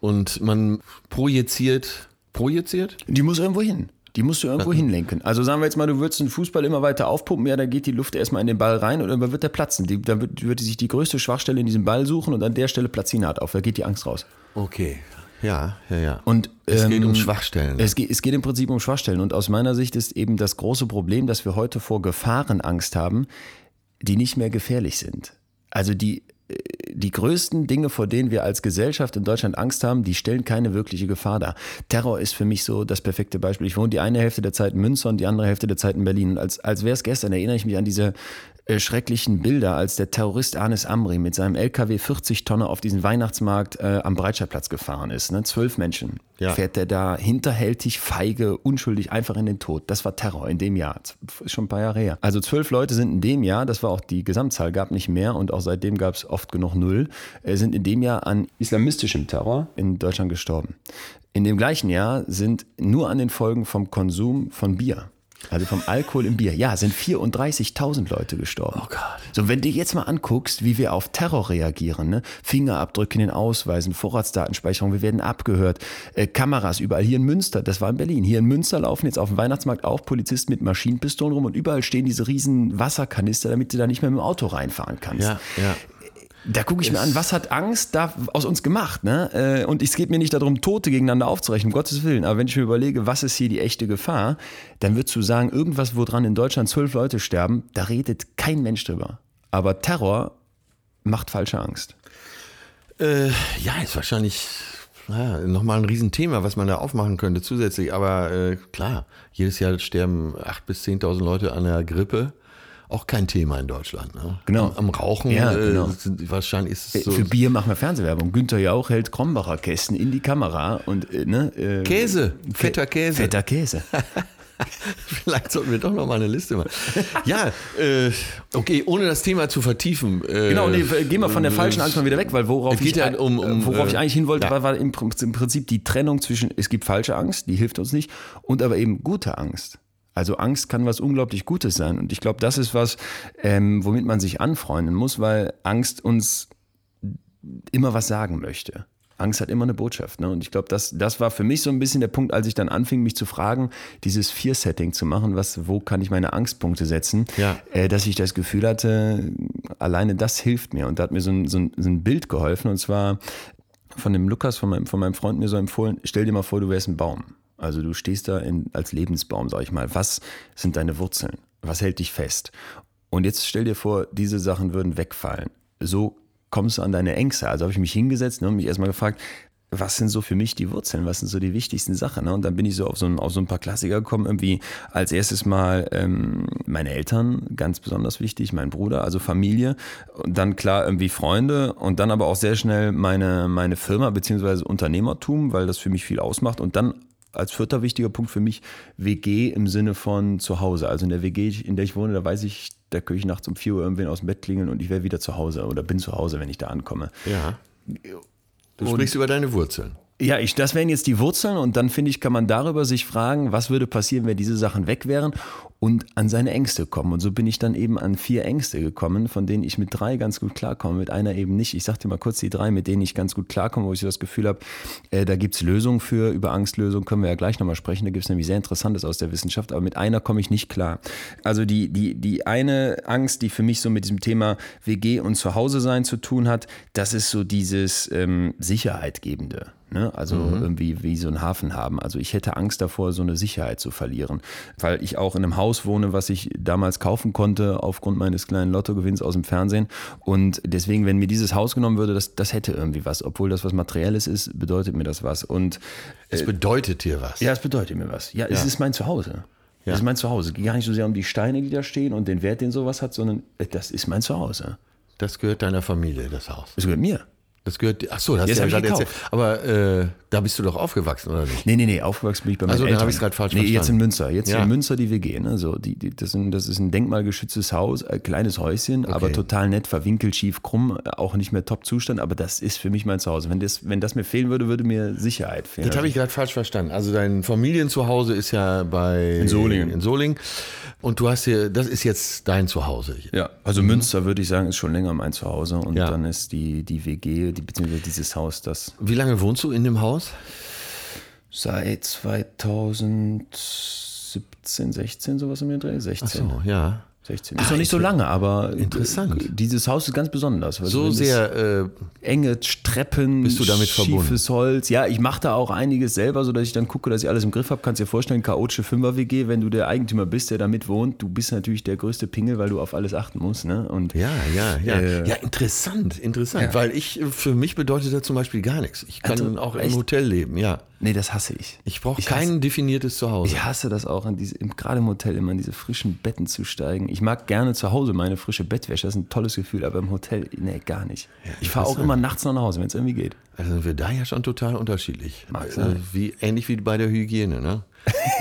und man projiziert. Projiziert? Die muss irgendwo hin. Die musst du irgendwo hinlenken. Also sagen wir jetzt mal, du würdest einen Fußball immer weiter aufpumpen, ja, dann geht die Luft erstmal in den Ball rein und irgendwann wird der platzen. Die, dann wird, wird sich die größte Schwachstelle in diesem Ball suchen und an der Stelle platzt auf. Da geht die Angst raus. Okay. Ja, ja, ja. Und es ähm, geht um Schwachstellen. Es geht, es geht im Prinzip um Schwachstellen. Und aus meiner Sicht ist eben das große Problem, dass wir heute vor Gefahren Angst haben, die nicht mehr gefährlich sind. Also die die größten Dinge, vor denen wir als Gesellschaft in Deutschland Angst haben, die stellen keine wirkliche Gefahr dar. Terror ist für mich so das perfekte Beispiel. Ich wohne die eine Hälfte der Zeit in Münster und die andere Hälfte der Zeit in Berlin. Und als, als wäre es gestern, erinnere ich mich an diese schrecklichen Bilder, als der Terrorist Anis Amri mit seinem LKW 40 Tonne auf diesen Weihnachtsmarkt äh, am Breitscheidplatz gefahren ist. Ne? Zwölf Menschen. Ja. Fährt der da hinterhältig, feige, unschuldig einfach in den Tod. Das war Terror in dem Jahr. Ist schon ein paar Jahre her. Also zwölf Leute sind in dem Jahr, das war auch die Gesamtzahl, gab nicht mehr und auch seitdem gab es oft genug Null, äh, sind in dem Jahr an islamistischem Terror in Deutschland gestorben. In dem gleichen Jahr sind nur an den Folgen vom Konsum von Bier also vom Alkohol im Bier. Ja, sind 34.000 Leute gestorben. Oh Gott. So, wenn du jetzt mal anguckst, wie wir auf Terror reagieren, ne? Fingerabdrücke in den Ausweisen, Vorratsdatenspeicherung, wir werden abgehört, äh, Kameras überall. Hier in Münster, das war in Berlin. Hier in Münster laufen jetzt auf dem Weihnachtsmarkt auch Polizisten mit Maschinenpistolen rum und überall stehen diese riesen Wasserkanister, damit du da nicht mehr mit dem Auto reinfahren kannst. Ja, ja. Da gucke ich mir an, was hat Angst da aus uns gemacht? Ne? Äh, Und es geht mir nicht darum, Tote gegeneinander aufzurechnen, um Gottes Willen. Aber wenn ich mir überlege, was ist hier die echte Gefahr, dann würdest du sagen, irgendwas, woran in Deutschland zwölf Leute sterben, da redet kein Mensch drüber. Aber Terror macht falsche Angst. Äh, ja, ist wahrscheinlich naja, nochmal ein Riesenthema, was man da aufmachen könnte zusätzlich. Aber äh, klar, jedes Jahr sterben 8.000 bis 10.000 Leute an der Grippe. Auch kein Thema in Deutschland. Ne? Genau. Am, am Rauchen, Ja, äh, genau. sind, wahrscheinlich ist es so. Für Bier machen wir Fernsehwerbung. Günther Jauch hält Krombacher Kästen in die Kamera und äh, ne, äh, Käse, fetter Käse. Fetter Käse. [LAUGHS] Vielleicht sollten wir doch noch mal eine Liste machen. Ja, äh, okay, ohne das Thema zu vertiefen. Äh, Genau, nee, gehen wir von der falschen Angst mal wieder weg, weil worauf, ich, ja um- um, worauf äh, ich eigentlich hin wollte, ja. war, im Prinzip die Trennung zwischen, es gibt falsche Angst, die hilft uns nicht, und aber eben gute Angst. Also Angst kann was unglaublich Gutes sein. Und ich glaube, das ist was, ähm, womit man sich anfreunden muss, weil Angst uns immer was sagen möchte. Angst hat immer eine Botschaft. Ne? Und ich glaube, das, das war für mich so ein bisschen der Punkt, als ich dann anfing, mich zu fragen, dieses Fear-Setting zu machen, was, wo kann ich meine Angstpunkte setzen, Ja. äh, dass ich das Gefühl hatte, alleine das hilft mir. Und da hat mir so ein, so ein, so ein Bild geholfen. Und zwar von dem Lukas, von meinem, von meinem Freund mir so empfohlen, stell dir mal vor, du wärst ein Baum. Also du stehst da in, als Lebensbaum, sag ich mal. Was sind deine Wurzeln? Was hält dich fest? Und jetzt stell dir vor, diese Sachen würden wegfallen. So kommst du an deine Ängste. Also habe ich mich hingesetzt ne, und mich erstmal gefragt, was sind so für mich die Wurzeln? Was sind so die wichtigsten Sachen? Ne? Und dann bin ich so auf so, ein, auf so ein paar Klassiker gekommen. Irgendwie als erstes mal ähm, meine Eltern, ganz besonders wichtig, mein Bruder, also Familie. Und dann klar irgendwie Freunde und dann aber auch sehr schnell meine, meine Firma beziehungsweise Unternehmertum, weil das für mich viel ausmacht. Und dann als vierter wichtiger Punkt für mich WG im Sinne von zu Hause. Also in der WG, in der ich wohne, da weiß ich, da könnte ich nachts um 4 Uhr irgendwen aus dem Bett klingeln und ich wäre wieder zu Hause oder bin zu Hause, wenn ich da ankomme. Ja. Du sprichst über deine Wurzeln. Ja, ich, das wären jetzt die Wurzeln und dann finde ich, kann man darüber sich fragen, was würde passieren, wenn diese Sachen weg wären und an seine Ängste kommen. Und so bin ich dann eben an vier Ängste gekommen, von denen ich mit drei ganz gut klarkomme, mit einer eben nicht. Ich sag dir mal kurz die drei, mit denen ich ganz gut klarkomme, wo ich so das Gefühl habe, äh, da gibt's Lösungen für. Über Angstlösungen können wir ja gleich nochmal sprechen. Da gibt's nämlich sehr Interessantes aus der Wissenschaft, aber mit einer komme ich nicht klar. Also die, die, die eine Angst, die für mich so mit diesem Thema WG und Zuhause sein zu tun hat, das ist so dieses ähm, Sicherheitgebende. Ne? Also irgendwie wie so einen Hafen haben. Also ich hätte Angst davor, so eine Sicherheit zu verlieren, weil ich auch in einem Haus wohne, was ich damals kaufen konnte aufgrund meines kleinen Lottogewinns aus dem Fernsehen. Und deswegen, wenn mir dieses Haus genommen würde, das, das hätte irgendwie was. Obwohl das was Materielles ist, bedeutet mir das was. Und Es bedeutet dir was. ja, es bedeutet mir was. Ja, es Ja. ist mein Zuhause. Ja. Es ist mein Zuhause. Es geht gar nicht so sehr um die Steine, die da stehen und den Wert, den sowas hat, sondern äh, das ist mein Zuhause. Das gehört deiner Familie, das Haus. Das gehört mir. Das gehört, ach so, das hast du ja ich gerade erzählt. Aber äh, da bist du doch aufgewachsen, oder nicht? Nee, nee, nee, aufgewachsen bin ich bei meinen Also, dann Eltern. hab ich's grad falsch nee, jetzt in verstanden. Münster. Jetzt Ja. in Münster die WG. Ne? So, die, die, das, sind, das ist ein denkmalgeschütztes Haus, ein kleines Häuschen, aber total nett, verwinkelt, schief, krumm, auch nicht mehr Top-Zustand, aber das ist für mich mein Zuhause. Wenn das, wenn das mir fehlen würde, würde mir Sicherheit fehlen. Das habe ich gerade falsch verstanden. Also dein Familienzuhause ist ja bei In Solingen. In Solingen. Und du hast hier, das ist jetzt dein Zuhause. Ja, also Münster würde ich sagen, ist schon länger mein Zuhause und Ja. dann ist die, die WG, die, beziehungsweise dieses Haus, das Wie lange wohnst du in dem Haus? seit 2017, 16, sowas um den Dreh, 16. So, ja. 16. Ist noch nicht so lange, aber Interessant. Dieses Haus ist ganz besonders. So sehr, äh, enge Treppen, Bist du damit schiefes Holz. Ja, ich mache da auch einiges selber, sodass ich dann gucke, dass ich alles im Griff habe. Kannst dir vorstellen, chaotische Fünfer-WG, wenn du der Eigentümer bist, der da mit wohnt, du bist natürlich der größte Pingel, weil du auf alles achten musst. Ne? Und ja, ja, ja. Äh, ja, interessant, interessant. ja. Weil ich, für mich bedeutet das zum Beispiel gar nichts. Ich kann Also, auch echt? im Hotel leben, ja. nee, das hasse ich. Ich brauche hasse- kein definiertes Zuhause. Ich hasse das auch, diese, gerade im Hotel immer in diese frischen Betten zu steigen. Ich ich mag gerne zu Hause meine frische Bettwäsche, das ist ein tolles Gefühl, aber im Hotel, nee, gar nicht. ich fahre auch immer nachts noch nach Hause, wenn es irgendwie geht. Also sind wir da ja schon total unterschiedlich. Mag Also sein. wie, ähnlich wie bei der Hygiene, ne?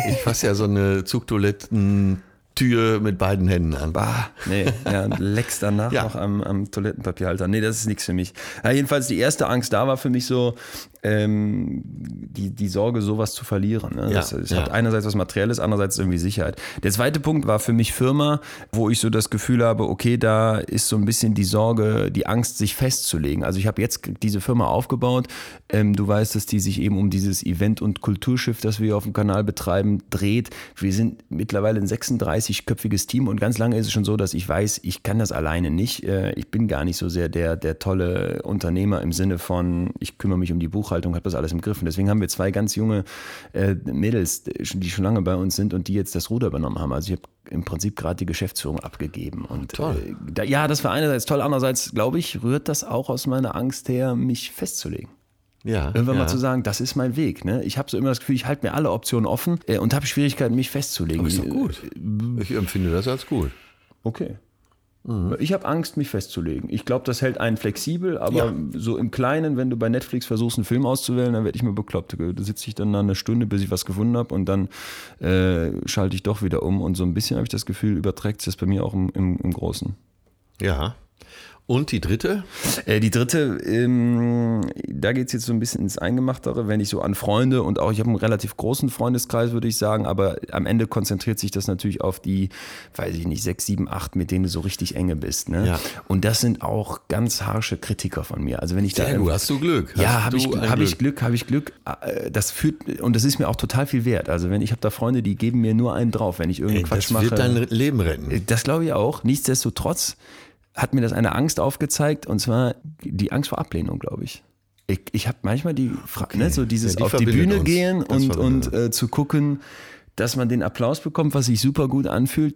Ich fasse ja so eine Zugtoilettentür mit beiden Händen an. Bah, nee, ja, und leckst danach Ja. noch am, am Toilettenpapierhalter. Nee, das ist nichts für mich. Ja, jedenfalls die erste Angst da war für mich so, ähm, die, die Sorge, sowas zu verlieren. Ne? Ja, das, das ja. hat einerseits was Materielles, andererseits irgendwie Sicherheit. Der zweite Punkt war für mich Firma, wo ich so das Gefühl habe, okay, da ist so ein bisschen die Sorge, die Angst, sich festzulegen. Also ich habe jetzt diese Firma aufgebaut. Ähm, du weißt, dass die sich eben um dieses Event- und Kulturschiff, das wir auf dem Kanal betreiben, dreht. Wir sind mittlerweile ein 36-köpfiges Team und ganz lange ist es schon so, dass ich weiß, ich kann das alleine nicht. Äh, Ich bin gar nicht so sehr der, der tolle Unternehmer im Sinne von, ich kümmere mich um die Buchhaltung, habe das alles im Griff. Und deswegen haben wir zwei ganz junge äh, Mädels, die schon lange bei uns sind und die jetzt das Ruder übernommen haben. Also ich habe im Prinzip gerade die Geschäftsführung abgegeben. Und Toll. Äh, da, ja, das war einerseits toll, andererseits, glaube ich, rührt das auch aus meiner Angst her, mich festzulegen. Ja, Irgendwann ja. mal zu sagen, das ist mein Weg. Ne? Ich habe so immer das Gefühl, ich halte mir alle Optionen offen äh, und habe Schwierigkeiten, mich festzulegen. ist doch gut. Ich empfinde das als gut. Okay. Ich habe Angst, mich festzulegen. Ich glaube, das hält einen flexibel, aber Ja. so im Kleinen, wenn du bei Netflix versuchst, einen Film auszuwählen, dann werde ich mir bekloppt. Da sitze ich dann da eine Stunde, bis ich was gefunden habe und dann äh, schalte ich doch wieder um. Und so ein bisschen habe ich das Gefühl, überträgt sich das bei mir auch im, im, im Großen. Ja. Und die dritte? Äh, die dritte, ähm, da geht es jetzt so ein bisschen ins Eingemachtere, wenn ich so an Freunde und auch, ich habe einen relativ großen Freundeskreis, würde ich sagen, aber am Ende konzentriert sich das natürlich auf die, weiß ich nicht, sechs, sieben, acht, mit denen du so richtig enge bist. Ne? Ja. Und das sind auch ganz harsche Kritiker von mir. Also wenn ich da Sehr gut, hast du Glück. Ja, habe ich, hab ich Glück, habe ich Glück. Äh, Das führt und das ist mir auch total viel wert. Also wenn ich habe da Freunde, die geben mir nur einen drauf, wenn ich irgendeinen Ey, Quatsch das mache. wird dein Leben retten. Das glaube ich auch. Nichtsdestotrotz hat mir das eine Angst aufgezeigt und zwar die Angst vor Ablehnung, glaube ich. Ich, ich habe manchmal die Frage, ne, so dieses Ja, die auf die Bühne uns. gehen Das und, und äh, zu gucken, dass man den Applaus bekommt, was sich super gut anfühlt.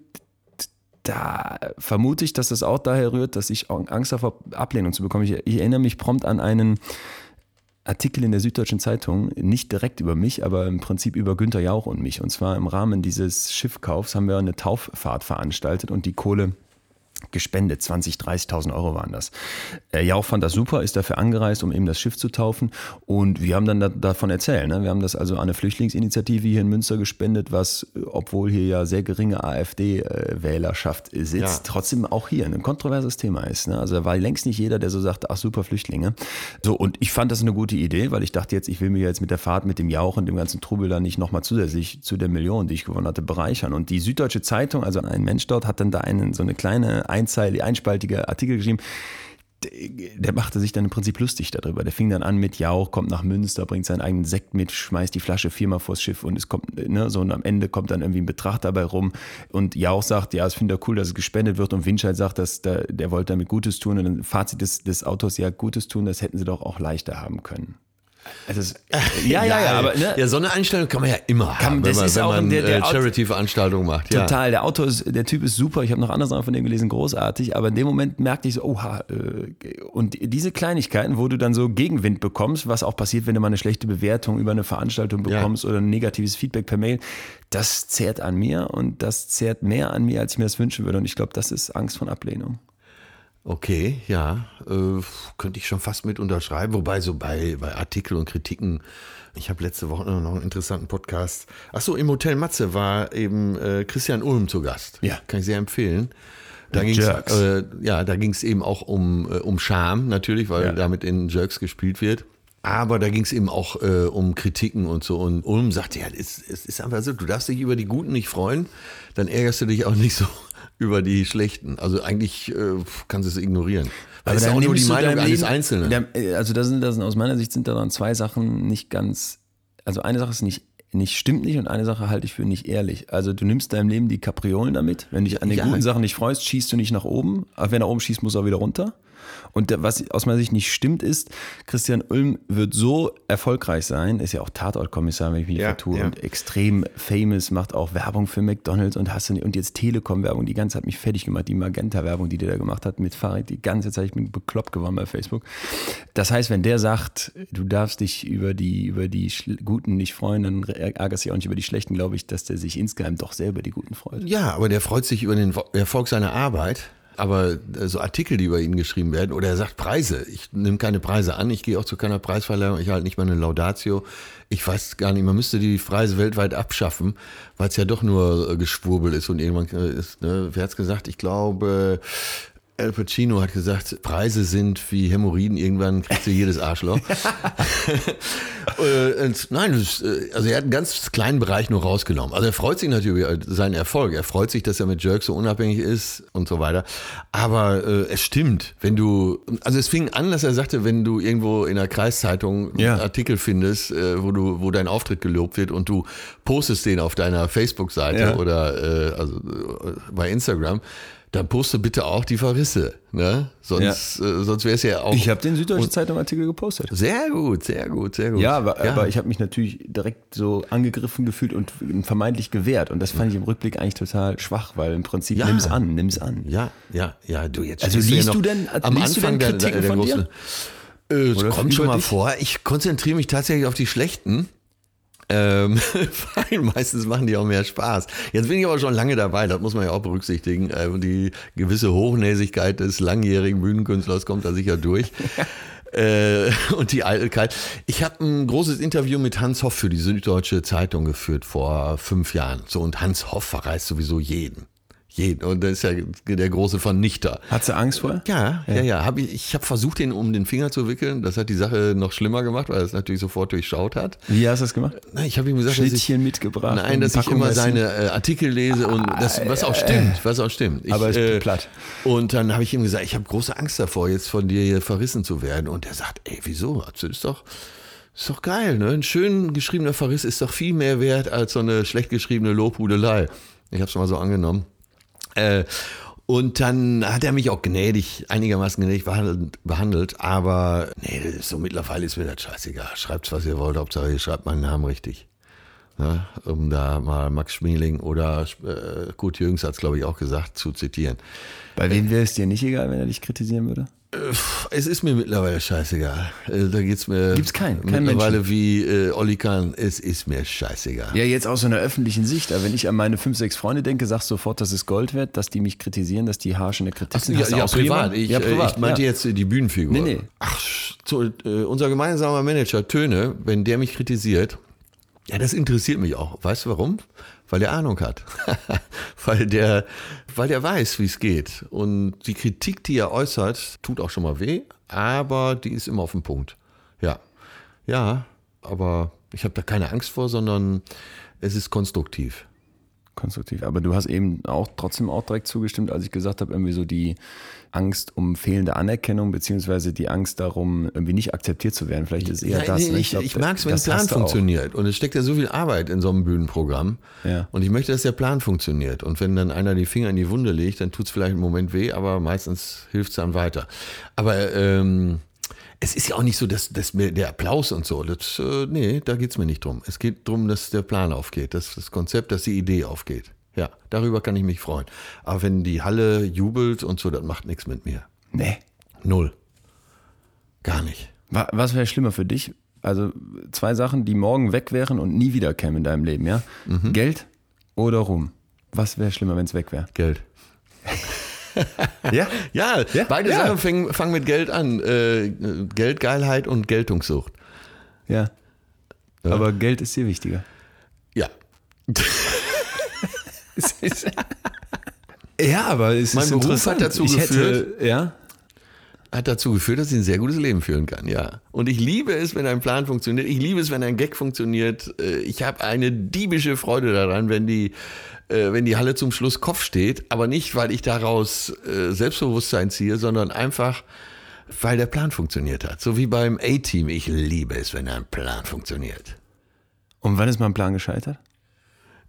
Da vermute ich, dass das auch daher rührt, dass ich Angst habe, Ablehnung zu bekommen. Ich, ich erinnere mich prompt an einen Artikel in der Süddeutschen Zeitung, nicht direkt über mich, aber im Prinzip über Günther Jauch und mich. Und zwar im Rahmen dieses Schiffkaufs haben wir eine Tauffahrt veranstaltet und die Kohle gespendet. 20, 30.000 Euro waren das. Äh, Jauch fand das super, ist dafür angereist, um eben das Schiff zu taufen. Und wir haben dann da, davon erzählt. Ne? Wir haben das also an eine Flüchtlingsinitiative hier in Münster gespendet, was, obwohl hier ja sehr geringe AfD-Wählerschaft sitzt, Ja. trotzdem auch hier ein kontroverses Thema ist. Ne? Also da war längst nicht jeder, der so sagt, ach super Flüchtlinge. So, und ich fand das eine gute Idee, weil ich dachte jetzt, ich will mich jetzt mit der Fahrt mit dem Jauch und dem ganzen Trubel da nicht nochmal zusätzlich zu der Million, die ich gewonnen hatte, bereichern. Und die Süddeutsche Zeitung, also ein Mensch dort, hat dann da einen, so eine kleine einzeilige, einspaltige Artikel geschrieben. Der- machte sich dann im Prinzip lustig darüber. Der fing dann an mit Jauch, kommt nach Münster, bringt seinen eigenen Sekt mit, schmeißt die Flasche viermal vors Schiff und es kommt, ne, so und am Ende kommt dann irgendwie ein Betracht dabei rum und Jauch sagt, ja, es finde er cool, dass es gespendet wird und Winscheid sagt, dass der, der wollte damit Gutes tun und dann Fazit des, des Autors, ja, Gutes tun, das hätten sie doch auch leichter haben können. Also [LAUGHS] ja, ja, ja, aber ne, ja, so eine Einstellung kann man ja immer Kann- haben, das wenn man, ist wenn auch man der- der äh, Charity-Veranstaltungen macht. Ja. Total, der Autor ist, der Typ ist super. Ich habe noch andere Sachen von dem gelesen, großartig. Aber in dem Moment merkte ich so, oha, äh, und diese Kleinigkeiten, wo du dann so Gegenwind bekommst, was auch passiert, wenn du mal eine schlechte Bewertung über eine Veranstaltung Ja. bekommst oder ein negatives Feedback per Mail, das zehrt an mir und das zehrt mehr an mir, als ich mir das wünschen würde. Und ich glaube, das ist Angst von Ablehnung. Okay, ja, äh, könnte ich schon fast mit unterschreiben. Wobei so bei, bei Artikeln und Kritiken, ich habe letzte Woche noch einen interessanten Podcast. Ach so, im Hotel Matze war eben äh, Christian Ulm zu Gast. Ja. Kann ich sehr empfehlen. Da ging's, äh, ja, da ging es eben auch um, äh, um Scham natürlich, weil Ja. damit in Jerks gespielt wird. Aber da ging es eben auch äh, um Kritiken und so. Und Ulm sagte, ja, es, es ist einfach so, du darfst dich über die Guten nicht freuen, dann ärgerst du dich auch nicht so über die Schlechten. Also eigentlich äh, kannst du es ignorieren. Weil es ist dann auch nur die Meinung eines Leben- Einzelnen. Der, also das sind, das sind aus meiner Sicht sind daran zwei Sachen nicht ganz, also eine Sache ist nicht, nicht stimmt nicht und eine Sache halte ich für nicht ehrlich. Also du nimmst deinem Leben die Kapriolen damit. Wenn du dich an den Ja. guten Sachen nicht freust, schießt du nicht nach oben. Aber wenn er oben schießt, muss er wieder runter. Und was aus meiner Sicht nicht stimmt, ist, Christian Ulm wird so erfolgreich sein, ist ja auch Tatortkommissar, wenn ich mich nicht Ja, vertue, ja. und extrem famous, macht auch Werbung für McDonalds und hast und jetzt Telekom-Werbung, die ganze hat mich fertig gemacht, die Magenta-Werbung, die der da gemacht hat mit Farid, die ganze Zeit, ich bin bekloppt geworden bei Facebook. Das heißt, wenn der sagt, du darfst dich über die, über die Guten nicht freuen, dann ärgerst du dich auch nicht über die Schlechten, glaube ich, dass der sich insgeheim doch sehr über die Guten freut. Ja, aber der freut sich über den Erfolg seiner Arbeit. Aber äh, so Artikel, die über ihn geschrieben werden, oder er sagt Preise. Ich nehme keine Preise an, ich gehe auch zu keiner Preisverleihung, ich halte nicht mal eine Laudatio. Ich weiß gar nicht, man müsste die Preise weltweit abschaffen, weil es ja doch nur äh, Geschwurbel ist und irgendwann äh, ist, ne, wer hat's gesagt? Ich glaube, Al Pacino hat gesagt, Preise sind wie Hämorrhoiden, irgendwann kriegst du jedes Arschloch. [LAUGHS] [LAUGHS] Äh, und nein, äh, also er hat einen ganz kleinen Bereich nur rausgenommen. Also er freut sich natürlich über seinen Erfolg. Er freut sich, dass er mit Jerk so unabhängig ist und so weiter. Aber äh, es stimmt, wenn du, also es fing an, dass er sagte, wenn du irgendwo in der Kreiszeitung Ja. einen Artikel findest, äh, wo du, wo dein Auftritt gelobt wird und du postest den auf deiner Facebook-Seite Ja. oder äh, also äh, bei Instagram, dann poste bitte auch die Verrisse, ne? Sonst, äh, sonst wäre es ja auch Ich habe den Süddeutschen Zeitung Artikel gepostet. sehr gut, sehr gut, sehr gut. Ja, aber, aber ich habe mich natürlich direkt so angegriffen gefühlt und vermeintlich gewehrt. Und das fand ich im Rückblick eigentlich total schwach, weil im Prinzip Ja. nimm's an, nimm's an. Ja, ja, ja, du jetzt. Also ja liest noch du denn- am liest du Anfang denn der, der, Kritiken der von dir? großen. Äh, kommt schon mal vor. Ich konzentriere mich tatsächlich auf die schlechten. Ähm, [LAUGHS] meistens machen die auch mehr Spaß. Jetzt bin ich aber schon lange dabei, das muss man ja auch berücksichtigen. Ähm, die gewisse Hochnäsigkeit des langjährigen Bühnenkünstlers kommt da sicher durch. [LAUGHS] Äh, und die Eitelkeit. Ich habe ein großes Interview mit Hans Hoff für die Süddeutsche Zeitung geführt vor fünf Jahren. So, und Hans Hoff verreist sowieso jeden. Jeden. Und das ist ja der große Vernichter. Hat sie Angst vor? Ja, ja, ja. Hab ich ich habe versucht, den um den Finger zu wickeln. Das hat die Sache noch schlimmer gemacht, weil er es natürlich sofort durchschaut hat. Wie hast du das gemacht? Na, Ich habe ihm gesagt, dass ich, mitgebracht. nein, dass ich immer essen? seine äh, Artikel lese und das, was auch stimmt, was auch stimmt. Ich, Aber ist platt. Und dann habe ich ihm gesagt, ich habe große Angst davor, jetzt von dir hier verrissen zu werden. Und er sagt, ey, wieso? Das ist doch, ist doch geil, ne? Ein schön geschriebener Verriss ist doch viel mehr wert als so eine schlecht geschriebene Lobhudelei. Ich habe es mal so angenommen. Äh, und dann hat er mich auch gnädig, einigermaßen gnädig behandelt, aber nee, so mittlerweile ist mir das scheißegal. Schreibt was ihr wollt, Hauptsache ihr schreibt meinen Namen richtig. Ne? Um da mal Max Schmeling oder äh, Kurt Jürgens hat es, glaube ich, auch gesagt, zu zitieren. Bei wem wäre es dir nicht egal, wenn er dich kritisieren würde? Es ist mir mittlerweile scheißegal. Äh, Da geht's mir Gibt's keinen, keinen mittlerweile wie äh, Olli Kahn, es ist mir scheißegal. Ja, jetzt aus so einer öffentlichen Sicht. Aber wenn ich an meine fünf, sechs Freunde denke, sagst du sofort, das ist Gold wert, dass die mich kritisieren, dass die der Kritik sind. Ja, ja, privat. Ich, ja, äh, privat. ich meinte ja. jetzt äh, die Bühnenfigur. Nee, nee. Ach, so, äh, unser gemeinsamer Manager Töne, wenn der mich kritisiert, ja, das interessiert mich auch. Weißt du warum? Weil der Ahnung hat. [LAUGHS] weil der, weil der weiß, wie es geht. Und die Kritik, die er äußert, tut auch schon mal weh, aber die ist immer auf dem Punkt. Ja. Ja, aber ich habe da keine Angst vor, sondern es ist konstruktiv. konstruktiv. Aber du hast eben auch trotzdem auch direkt zugestimmt, als ich gesagt habe, irgendwie so die Angst um fehlende Anerkennung, beziehungsweise die Angst darum, irgendwie nicht akzeptiert zu werden. Vielleicht ist eher Ja, das. nee, ne? ich, glaub, ich mag es, wenn ein Plan funktioniert. Und es steckt ja so viel Arbeit in so einem Bühnenprogramm. Ja. Und ich möchte, dass der Plan funktioniert. Und wenn dann einer die Finger in die Wunde legt, dann tut es vielleicht einen Moment weh, aber meistens hilft es dann weiter. Aber ähm, es ist ja auch nicht so, dass, dass mir der Applaus und so, das, äh, nee, da geht's mir nicht drum. Es geht darum, dass der Plan aufgeht, dass das Konzept, dass die Idee aufgeht. Ja, darüber kann ich mich freuen. Aber wenn die Halle jubelt und so, das macht nichts mit mir. Nee. Null. Gar nicht. Wa- Was wäre schlimmer für dich? Also zwei Sachen, die morgen weg wären und nie wieder kämen in deinem Leben, ja? Mhm. Geld oder Ruhm? Was wäre schlimmer, wenn es weg wäre? Geld. [LAUGHS] Ja? Ja, Ja, beide ja. Sachen fangen, fangen mit Geld an. Äh, Geldgeilheit und Geltungssucht. Ja. Aber Geld ist dir wichtiger. Ja. [LAUGHS] [LAUGHS] ja, aber es Mein ist Beruf interessant. hat dazu ich geführt- Hätte, ja? Hat dazu geführt, dass ich ein sehr gutes Leben führen kann, ja. Und ich liebe es, wenn ein Plan funktioniert. Ich liebe es, wenn ein Gag funktioniert. Äh, Ich habe eine diebische Freude daran, wenn die, äh, wenn die Halle zum Schluss Kopf steht. Aber nicht, weil ich daraus äh, Selbstbewusstsein ziehe, sondern einfach, weil der Plan funktioniert hat. So wie beim A-Team. Ich liebe es, wenn ein Plan funktioniert. Und wann ist mein Plan gescheitert?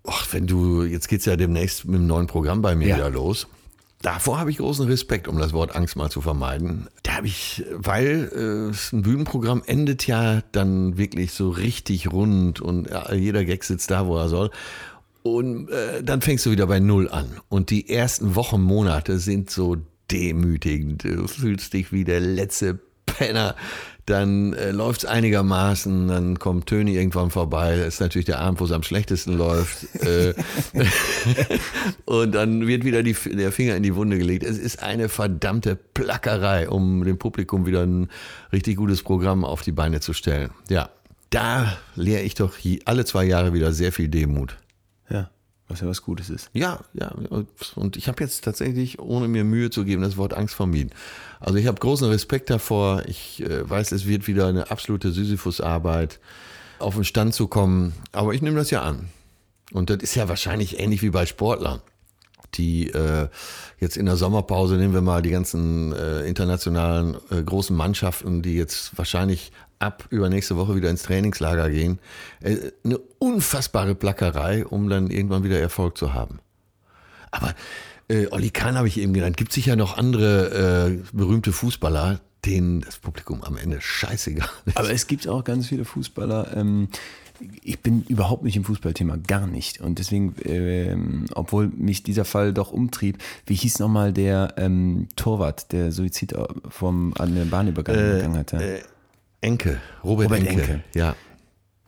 Och, wenn du, jetzt geht's ja demnächst mit dem neuen Programm bei mir Ja. wieder los. Davor habe ich großen Respekt, um das Wort Angst mal zu vermeiden. Da habe ich, weil äh, ein Bühnenprogramm endet ja dann wirklich so richtig rund und ja, jeder Gag sitzt da, wo er soll. Und äh, dann fängst du wieder bei Null an. Und die ersten Wochen, Monate sind so demütigend. Du fühlst dich wie der letzte Penner. Dann äh, läuft es einigermaßen, dann kommt Töni irgendwann vorbei. Das ist natürlich der Abend, wo es am schlechtesten läuft. äh, [LAUGHS] und dann wird wieder die, der Finger in die Wunde gelegt. Es ist eine verdammte Plackerei, um dem Publikum wieder ein richtig gutes Programm auf die Beine zu stellen. Ja, da lehre ich doch alle zwei Jahre wieder sehr viel Demut. Ja. Was ja was Gutes ist. Ja, ja. Und ich habe jetzt tatsächlich, ohne mir Mühe zu geben, das Wort Angst vermieden. Also ich habe großen Respekt davor. Ich äh, weiß, es wird wieder eine absolute Sisyphus-Arbeit, auf den Stand zu kommen. Aber ich nehme das ja an. Und das ist ja wahrscheinlich ähnlich wie bei Sportlern die äh, jetzt in der Sommerpause nehmen wir mal die ganzen äh, internationalen äh, großen Mannschaften, die jetzt wahrscheinlich ab übernächste Woche wieder ins Trainingslager gehen. Äh, eine unfassbare Plackerei, um dann irgendwann wieder Erfolg zu haben. Aber äh, Olli Kahn habe ich eben genannt. Gibt sicher noch andere äh, berühmte Fußballer, denen das Publikum am Ende scheißegal ist. Aber es gibt auch ganz viele Fußballer. Ähm, ich bin überhaupt nicht im Fußballthema, gar nicht. Und deswegen, ähm, obwohl mich dieser Fall doch umtrieb, wie hieß nochmal der ähm, Torwart, der Suizid vom, an der Bahnübergang äh, gegangen hat? Ja? Äh, Enke, Robert, Robert Enke. Enke. Ja.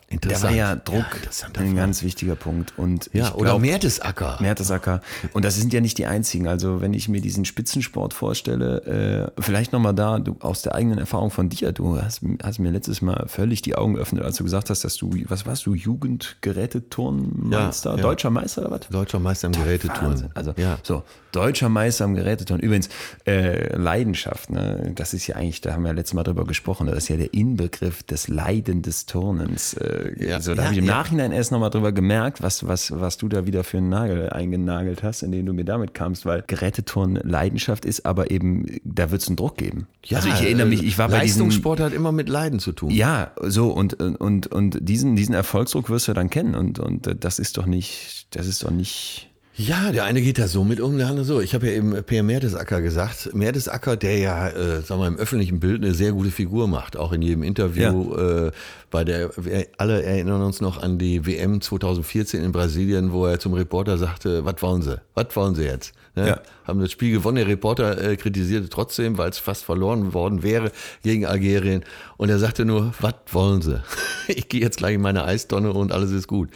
Interessant. Der war ja Druck ja, ein ganz wichtiger Punkt. Und ja, oder glaub, Mertesacker. Mertesacker. Und das sind ja nicht die einzigen. Also wenn ich mir diesen Spitzensport vorstelle, äh, vielleicht nochmal da, du aus der eigenen Erfahrung von dir, du hast, hast, mir letztes Mal völlig die Augen geöffnet, als du gesagt hast, dass du, was warst du, Jugendgeräteturnmeister, ja, ja. deutscher Meister oder was? Deutscher Meister im Geräteturnen. Also ja. so, deutscher Meister im Geräteturnen. Übrigens, äh, Leidenschaft, ne? das ist ja eigentlich, da haben wir ja letztes Mal drüber gesprochen, das ist ja der Inbegriff des Leiden des Turnens. Äh, ja, so, da ja, habe ich im ja. Nachhinein erst nochmal drüber gemerkt, was, was, was du da wieder für einen Nagel eingenagelt hast, indem du mir damit kamst, weil Geräteturnen Leidenschaft ist, aber eben, da wird es einen Druck geben. Ja, also ich erinnere mich, ich war bei Leistungssport hat immer mit Leiden zu tun. Ja, so und, und, und diesen, diesen Erfolgsdruck wirst du dann kennen und, und das ist doch nicht, das ist doch nicht ja, der eine geht da so mit um, der andere so. Ich habe ja eben Per Mertesacker gesagt. Mertesacker, der ja, äh, sagen wir, im öffentlichen Bild eine sehr gute Figur macht, auch in jedem Interview. Ja. Äh, bei der, wir alle erinnern uns noch an die WM 2014 in Brasilien, wo er zum Reporter sagte, was wollen Sie? Was wollen Sie jetzt? Ne? Ja. Haben das Spiel gewonnen. Der Reporter äh, kritisierte trotzdem, weil es fast verloren worden wäre gegen Algerien. Und er sagte nur, was wollen Sie? [LAUGHS] ich gehe jetzt gleich in meine Eistonne und alles ist gut.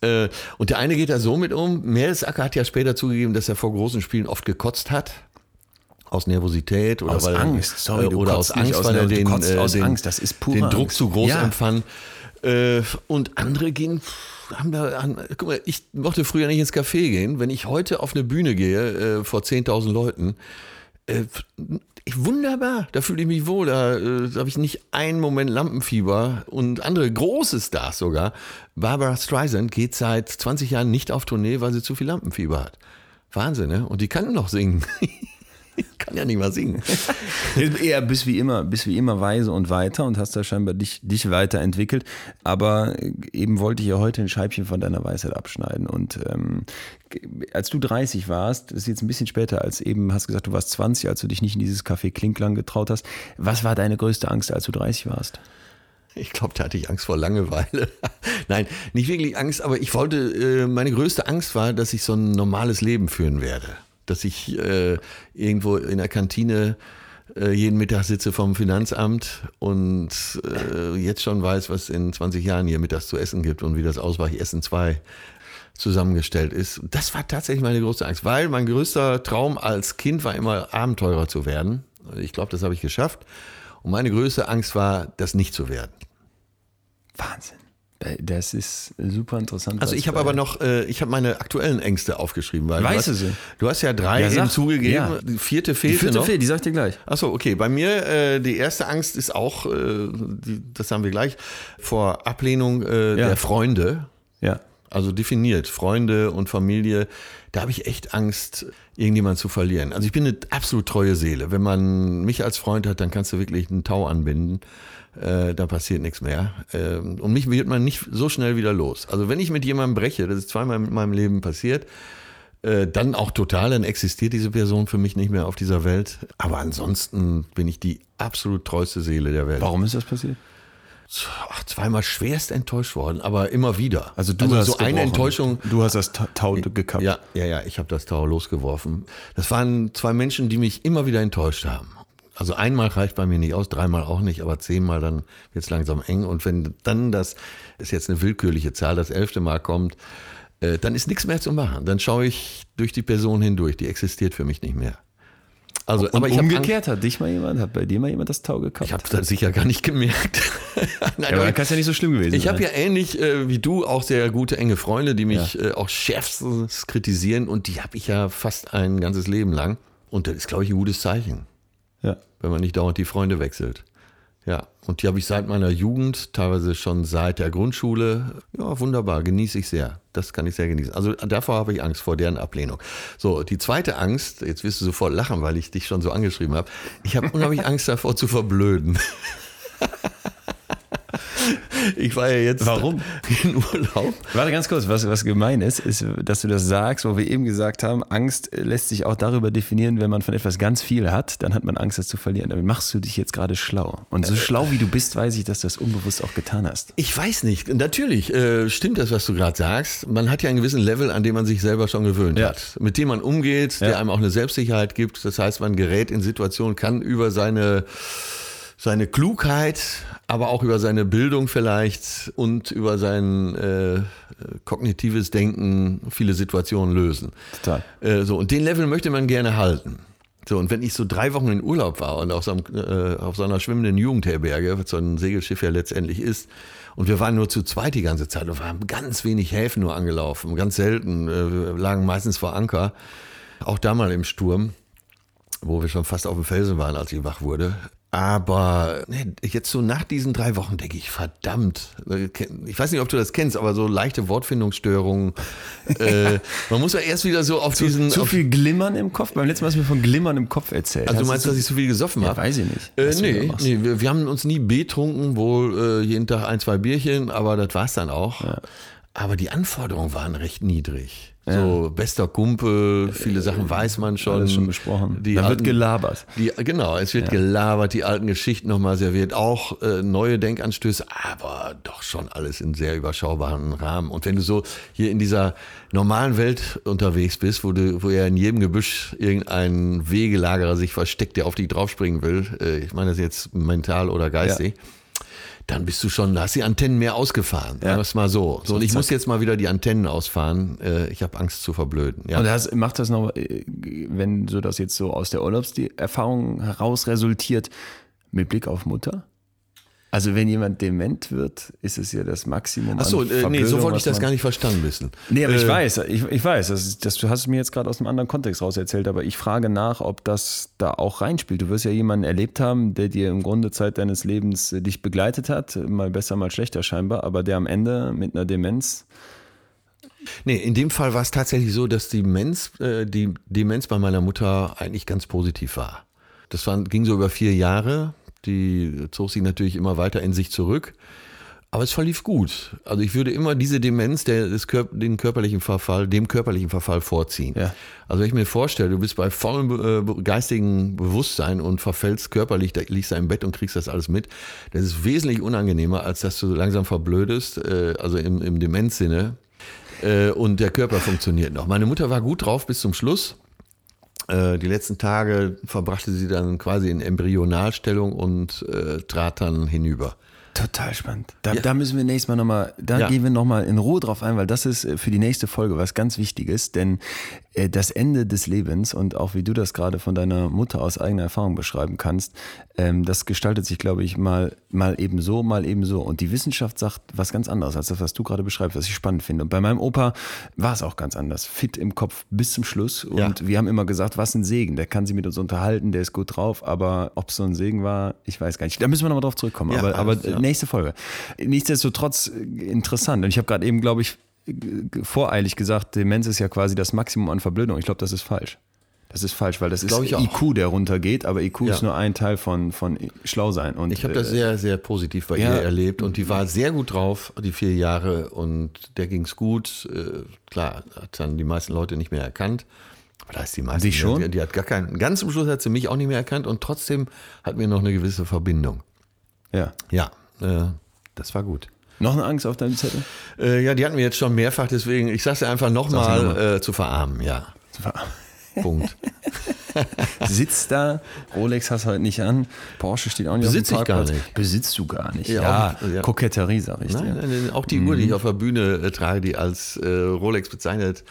Äh, und der eine geht da so mit um. Mertesacker hat ja später zugegeben, dass er vor großen Spielen oft gekotzt hat. Aus Nervosität oder aus weil Angst, sorry, äh, oder aus Angst, weil er den, äh, den, Angst, das ist den Druck Angst. zu groß ja. empfand. Äh, und andere gehen, haben da, guck mal, ich mochte früher nicht ins Café gehen. Wenn ich heute auf eine Bühne gehe, äh, vor 10.000 Leuten, äh, wunderbar, da fühle ich mich wohl, da, äh, habe ich nicht einen Moment Lampenfieber und andere große Stars sogar. Barbara Streisand geht seit 20 Jahren nicht auf Tournee, weil sie zu viel Lampenfieber hat. Wahnsinn, ne? Und die kann noch singen. [LAUGHS] [LAUGHS] kann ja nicht mal singen. [LAUGHS] Eher bist wie immer, bist wie immer weise und weiter und hast da scheinbar dich, dich weiterentwickelt. Aber eben wollte ich ja heute ein Scheibchen von deiner Weisheit abschneiden. Und ähm, als du 30 warst, das ist jetzt ein bisschen später als eben, hast gesagt, du warst 20, als du dich nicht in dieses Café Klinklang getraut hast. Was war deine größte Angst, als du 30 warst? Ich glaube, da hatte ich Angst vor Langeweile. [LAUGHS] Nein, nicht wirklich Angst, aber ich wollte, äh, meine größte Angst war, dass ich so ein normales Leben führen werde dass ich äh, irgendwo in der Kantine äh, jeden Mittag sitze vom Finanzamt und äh, jetzt schon weiß, was in 20 Jahren hier mittags zu essen gibt und wie das Ausweichessen 2 zusammengestellt ist. Das war tatsächlich meine größte Angst, weil mein größter Traum als Kind war immer Abenteurer zu werden. Ich glaube, das habe ich geschafft. Und meine größte Angst war, das nicht zu werden. Wahnsinn. Äh, das ist super interessant. Also ich habe aber noch, äh, ich habe meine aktuellen Ängste aufgeschrieben. Weil weißt du sie? Du hast ja drei ja, sag, zugegeben. Ja. Die vierte fehlt Die vierte noch. fehlt, die sag ich dir gleich. Achso, okay. Bei mir, äh, die erste Angst ist auch, äh, die, das haben wir gleich, vor Ablehnung äh, ja. der Freunde. Ja. Also definiert, Freunde und Familie. Da habe ich echt Angst, irgendjemand zu verlieren. Also ich bin eine absolut treue Seele. Wenn man mich als Freund hat, dann kannst du wirklich einen Tau anbinden äh, da passiert nichts mehr. Äh, und mich wird man nicht so schnell wieder los. Also wenn ich mit jemandem breche, das ist zweimal in meinem Leben passiert, äh, dann auch total, dann existiert diese Person für mich nicht mehr auf dieser Welt. Aber ansonsten bin ich die absolut treueste Seele der Welt. Warum ist das passiert? Ach, zweimal schwerst enttäuscht worden, aber immer wieder. Also du hast so eine gebrochen. Enttäuschung. Du hast das Ta- Tau gekappt. Ja, ja, ja, ich habe das Tau losgeworfen. Das waren zwei Menschen, die mich immer wieder enttäuscht haben. Also einmal reicht bei mir nicht aus, dreimal auch nicht, aber zehnmal dann wird es langsam eng. Und wenn dann das, ist jetzt eine willkürliche Zahl, das elfte Mal kommt, äh, dann ist nichts mehr zu machen. Dann schaue ich durch die Person hindurch, die existiert für mich nicht mehr. Also, Und aber ich umgekehrt hat dich mal jemand, hat bei dir mal jemand das Tau gekappt? ich habe das sicher gar nicht gemerkt. [LAUGHS] Nein, ja, aber dann kann es ja nicht so schlimm gewesen ich sein. habe ja ähnlich äh, wie du auch sehr gute enge Freunde, die mich äh, auch schärfstens kritisieren und die habe ich ja fast ein ganzes Leben lang. Und das ist, glaube ich, ein gutes Zeichen, ja. wenn man nicht dauernd die Freunde wechselt. Ja, und die habe ich seit meiner Jugend, teilweise schon seit der Grundschule. Ja, wunderbar, genieße ich sehr. Das kann ich sehr genießen. Also davor habe ich Angst, vor deren Ablehnung. So, die zweite Angst, jetzt wirst du sofort lachen, weil ich dich schon so angeschrieben habe. Ich habe unheimlich Angst davor zu verblöden. [LAUGHS] [LAUGHS] Ich war ja jetzt Warum? [LAUGHS] in Urlaub. Warte ganz kurz, was, was gemein ist, ist, dass du das sagst, wo wir eben gesagt haben, Angst lässt sich auch darüber definieren, wenn man von etwas ganz viel hat, dann hat man Angst, das zu verlieren. Damit machst du dich jetzt gerade schlau. Und so schlau wie du bist, weiß ich, dass du das unbewusst auch getan hast. Ich weiß nicht. Natürlich äh, stimmt das, was du gerade sagst. Man hat ja einen gewissen Level, an dem man sich selber schon gewöhnt Ja. hat, mit dem man umgeht, der Ja. einem auch eine Selbstsicherheit gibt. Das heißt, man gerät in Situationen, kann über seine seine Klugheit, aber auch über seine Bildung vielleicht und über sein äh, kognitives Denken viele Situationen lösen. Total. Äh, so, und den Level möchte man gerne halten. So, und wenn ich so drei Wochen in Urlaub war und auf so, einem, äh, auf so einer schwimmenden Jugendherberge, was so ein Segelschiff ja letztendlich ist, und wir waren nur zu zweit die ganze Zeit und wir haben ganz wenig Häfen nur angelaufen, ganz selten, äh, wir lagen meistens vor Anker, auch da mal im Sturm, wo wir schon fast auf dem Felsen waren, als ich wach wurde. Aber ne, jetzt so nach diesen drei Wochen denke ich, verdammt, äh, ich weiß nicht, ob du das kennst, aber so leichte Wortfindungsstörungen. [LAUGHS] äh, man muss ja erst wieder so auf diesen. Zu viel Glimmern im Kopf? Beim letzten Mal hast du mir von Glimmern im Kopf erzählt. also du Hast meinst, du- dass ich zu viel gesoffen ja, habe? weiß ich nicht. Äh, nee, nee wir, wir haben uns nie betrunken, wohl äh, jeden Tag ein, zwei Bierchen, aber das war's dann auch. Aber die Anforderungen waren recht niedrig. So bester Kumpel, viele Sachen weiß man schon. Alles schon besprochen. Die da wird alten- gelabert. Die, genau, es wird gelabert, die alten Geschichten nochmal serviert, auch äh, neue Denkanstöße, aber doch schon alles in sehr überschaubaren Rahmen. Und wenn du so hier in dieser normalen Welt unterwegs bist, wo du, wo ja in jedem Gebüsch irgendein Wegelagerer sich versteckt, der auf dich draufspringen will, äh, ich meine das jetzt mental oder geistig, dann bist du schon, da hast die Antennen mehr ausgefahren. Ja. Das mal so. So, und ich muss jetzt mal wieder die Antennen ausfahren. Äh, ich habe Angst zu verblöden. Ja. Und das, macht das noch, äh, wenn so das jetzt so aus der Urlaubserfahrung heraus resultiert, mit Blick auf Mutter? Also wenn jemand dement wird, ist es ja das Maximum Achso, äh, nee, so wollte ich das gar nicht verstanden wissen. Nee, aber ich Äh, weiß, ich, ich weiß, das, das du hast es mir jetzt gerade aus einem anderen Kontext raus erzählt, aber ich frage nach, ob das da auch reinspielt. Du wirst ja jemanden erlebt haben, der dir im Grunde Zeit deines Lebens äh, dich begleitet hat, mal besser, mal schlechter scheinbar, aber der am Ende mit einer Demenz Nee, in dem Fall war es tatsächlich so, dass die Demenz, äh, die Demenz bei meiner Mutter eigentlich ganz positiv war. Das war, ging so über vier Jahre. Die zog sich natürlich immer weiter in sich zurück. Aber es verlief gut. Also ich würde immer diese Demenz, der, des den körperlichen Verfall, dem körperlichen Verfall vorziehen. Ja. Also wenn ich mir vorstelle, du bist bei vollem äh, geistigen Bewusstsein und verfällst körperlich, da liegst du im Bett und kriegst das alles mit. Das ist wesentlich unangenehmer, als dass du langsam verblödest, äh, also im, im Demenzsinne. Äh, und der Körper funktioniert noch. Meine Mutter war gut drauf bis zum Schluss. Äh, die letzten Tage verbrachte sie dann quasi in Embryonalstellung und äh, trat dann hinüber. Total spannend. Da, Ja. da müssen wir nächstes Mal nochmal, da Ja. gehen wir nochmal in Ruhe drauf ein, weil das ist äh, für die nächste Folge was ganz Wichtiges, denn das Ende des Lebens und auch wie du das gerade von deiner Mutter aus eigener Erfahrung beschreiben kannst, ähm, das gestaltet sich, glaube ich, mal, mal eben so, mal eben so. Und die Wissenschaft sagt was ganz anderes als das, was du gerade beschreibst, was ich spannend finde. Und bei meinem Opa war es auch ganz anders. Fit im Kopf bis zum Schluss. Und Ja. wir haben immer gesagt, was ein Segen. Der kann sich mit uns unterhalten, der ist gut drauf, aber ob es so ein Segen war, ich weiß gar nicht. Da müssen wir nochmal drauf zurückkommen. Ja, aber aber nächste Folge. Nichtsdestotrotz äh, interessant. Und ich habe gerade eben, glaube ich, voreilig gesagt, Demenz ist ja quasi das Maximum an Verblödung. Ich glaube, das ist falsch. Das ist falsch, weil das ist ich auch. IQ, der runtergeht, aber IQ Ja. ist nur ein Teil von, von schlau sein. Und, Ich habe das äh, sehr, sehr positiv bei ja. ihr erlebt und die war sehr gut drauf, die vier Jahre und der ging's gut. Äh, klar, hat dann die meisten Leute nicht mehr erkannt. Aber da ist die meisten. Dich schon? Die, die hat gar keinen. Ganz zum Schluss hat sie mich auch nicht mehr erkannt und trotzdem hatten wir noch eine gewisse Verbindung. Ja. Ja, äh, das war gut. Noch eine Angst auf deinem Zettel? Äh, ja, die hatten wir jetzt schon mehrfach, deswegen, ich sag's dir einfach nochmal, äh, zu verarmen, ja. [LAUGHS] Punkt. [LAUGHS] Sitzt da, Rolex hast du heute nicht an, Porsche steht auch nicht Besitz auf ich dem gar Parkplatz. nicht. Besitzt du gar nicht. Ja, Ja, ja. Koketterie, sag ich Nein, dir. nein, nein, auch die Uhr, die ich auf der Bühne äh, trage, die als äh, Rolex bezeichnet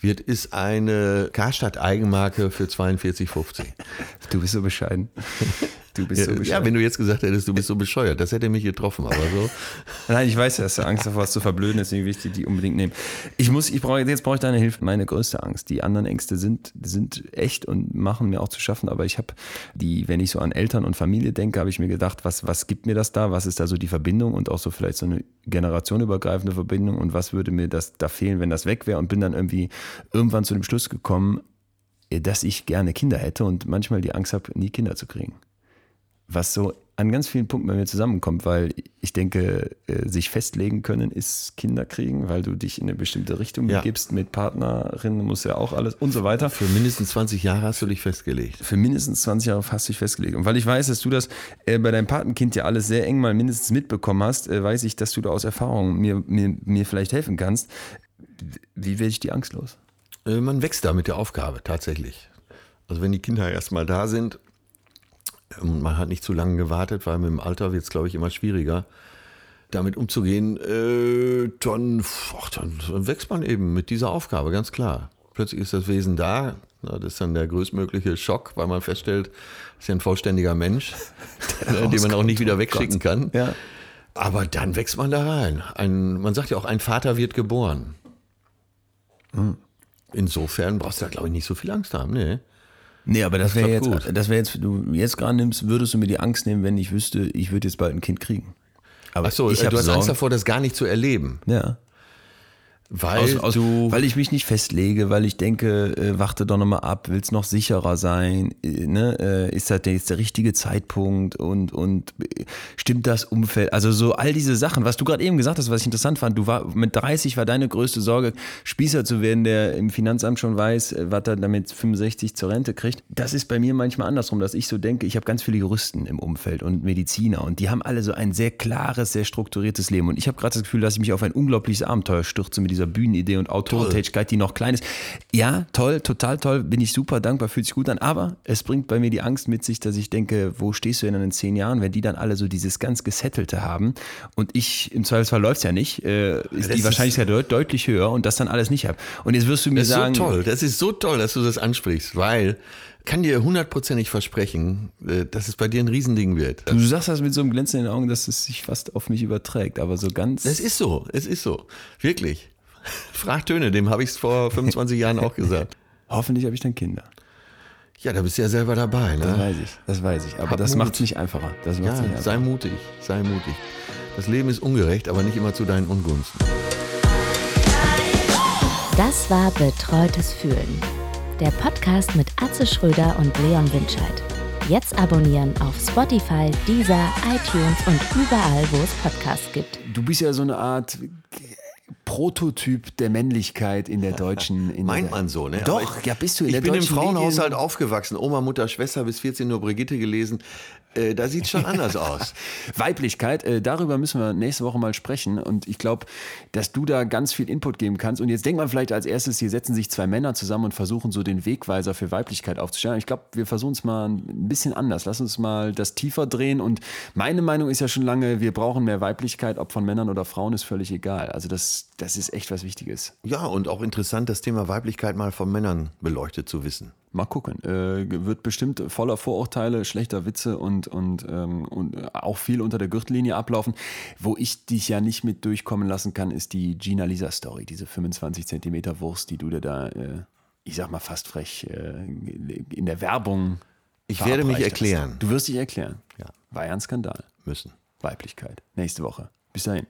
wird, ist eine Karstadt-Eigenmarke für 42,50. Du bist so bescheiden. [LAUGHS] Du bist so Ja, bescheiden. wenn du jetzt gesagt hättest, du bist so bescheuert, das hätte mich getroffen, aber so. [LAUGHS] Nein, ich weiß, dass du Angst davor hast zu verblöden, deswegen will ich die, die unbedingt nehmen. Ich muss, ich brauche, jetzt brauche ich deine Hilfe. Meine größte Angst. Die anderen Ängste sind, sind echt und machen mir auch zu schaffen, aber ich habe die, wenn ich so an Eltern und Familie denke, habe ich mir gedacht, was, was gibt mir das da? Was ist da so die Verbindung und auch so vielleicht so eine generationenübergreifende Verbindung und was würde mir das da fehlen, wenn das weg wäre und bin dann irgendwie irgendwann zu dem Schluss gekommen, dass ich gerne Kinder hätte und manchmal die Angst habe, nie Kinder zu kriegen was so an ganz vielen Punkten bei mir zusammenkommt, weil ich denke, äh, sich festlegen können ist Kinder kriegen, weil du dich in eine bestimmte Richtung Ja. begibst mit Partnerinnen, muss ja auch alles und so weiter. Für mindestens 20 Jahre hast du dich festgelegt. Für mindestens 20 Jahre fast dich festgelegt. Und weil ich weiß, dass du das äh, bei deinem Patenkind ja alles sehr eng mal mindestens mitbekommen hast, äh, weiß ich, dass du da aus Erfahrung mir, mir, mir vielleicht helfen kannst. Wie werde ich die Angst los? Man wächst da mit der Aufgabe, tatsächlich. Also wenn die Kinder erstmal da sind und man hat nicht zu lange gewartet, weil mit dem Alter wird es, glaube ich, immer schwieriger, damit umzugehen, äh, dann, ach, dann, dann wächst man eben mit dieser Aufgabe, ganz klar. Plötzlich ist das Wesen da. Das ist dann der größtmögliche Schock, weil man feststellt, das ist ja ein vollständiger Mensch, [LAUGHS] [LAUGHS] den man auch nicht wieder wegschicken kann. Ja. Aber dann wächst man da rein. Ein, man sagt ja auch, ein Vater wird geboren. Insofern brauchst du da, glaube ich, nicht so viel Angst haben. Nee. Nee, aber das wäre jetzt, gut. das wäre jetzt, du jetzt gerade nimmst, würdest du mir die Angst nehmen, wenn ich wüsste, ich würde jetzt bald ein Kind kriegen. Aber Achso, ich äh, du hast Sorgen. Angst davor, das gar nicht zu erleben. Ja. Weil Aus, aus, du. weil ich mich nicht festlege, weil ich denke, äh, warte doch nochmal ab, will's noch sicherer sein, äh, ne? äh, ist das jetzt der richtige Zeitpunkt und, und äh, stimmt das Umfeld, also so all diese Sachen, was du gerade eben gesagt hast, was ich interessant fand, du war, mit 30 war deine größte Sorge, Spießer zu werden, der im Finanzamt schon weiß, äh, was er damit 65 zur Rente kriegt. Das ist bei mir manchmal andersrum, dass ich so denke, ich habe ganz viele Juristen im Umfeld und Mediziner und die haben alle so ein sehr klares, sehr strukturiertes Leben und ich habe gerade das Gefühl, dass ich mich auf ein unglaubliches Abenteuer stürze mit dieser Bühnenidee und Autorentätigkeit, die noch klein ist. Ja, toll, total toll, bin ich super dankbar, fühlt sich gut an, aber es bringt bei mir die Angst mit sich, dass ich denke, wo stehst du denn in zehn Jahren, wenn die dann alle so dieses ganz Gesettelte haben und ich, im Zweifelsfall läuft's ja nicht, äh, ist Das die ist- Wahrscheinlichkeit deut deutlich höher und das dann alles nicht habe. Und jetzt wirst du mir Das ist sagen, so toll, das ist so toll, dass du das ansprichst, weil kann dir hundertprozentig versprechen, äh, dass es bei dir ein Riesending wird. du sagst das mit so einem Glänzen in den Augen, dass es sich fast auf mich überträgt, aber so ganz... Es ist so, es ist so. Wirklich. [LAUGHS] Frag Töne, dem habe ich es vor 25 Jahren auch gesagt. [LAUGHS] Hoffentlich habe ich dann Kinder. Ja, da bist du ja selber dabei, Das ne? weiß ich, das weiß ich. Aber Hab das macht es nicht einfacher. Das macht's Ja, nicht einfacher. sei mutig, sei mutig. Das Leben ist ungerecht, aber nicht immer zu deinen Ungunsten. Das war Betreutes Fühlen. Der Podcast mit Atze Schröder und Leon Winscheid. Jetzt abonnieren auf Spotify, Deezer, iTunes und überall, wo es Podcasts gibt. Du bist ja so eine Art Prototyp der Männlichkeit in der deutschen. [LAUGHS] In Meint der, man so, ne? Doch, ich, ja, bist du in Ich der bin im deutschen Frauenhaushalt Medien- aufgewachsen. Oma, Mutter, Schwester bis 14 Uhr Brigitte gelesen. Äh, da sieht schon anders [LAUGHS] aus. Weiblichkeit, äh, darüber müssen wir nächste Woche mal sprechen. Und ich glaube, dass du da ganz viel Input geben kannst. Und jetzt denkt man vielleicht als erstes, hier setzen sich zwei Männer zusammen und versuchen so den Wegweiser für Weiblichkeit aufzustellen. Ich glaube, wir versuchen es mal ein bisschen anders. Lass uns mal das tiefer drehen. Und meine Meinung ist ja schon lange, wir brauchen mehr Weiblichkeit, ob von Männern oder Frauen, ist völlig egal. Also das, das ist echt was Wichtiges. Ja, und auch interessant, das Thema Weiblichkeit mal von Männern beleuchtet zu wissen. Mal gucken. Äh, wird bestimmt voller Vorurteile, schlechter Witze und, und, ähm, und auch viel unter der Gürtellinie ablaufen. Wo ich dich ja nicht mit durchkommen lassen kann, ist die Gina Lisa Story, diese 25 Zentimeter Wurst, die du dir da, äh, ich sag mal fast frech, äh, in der Werbung. Ich werde mich verabreicht hast. erklären. Du wirst dich erklären. Ja. War ja ein Skandal. Müssen. Weiblichkeit. Nächste Woche. Bis dahin.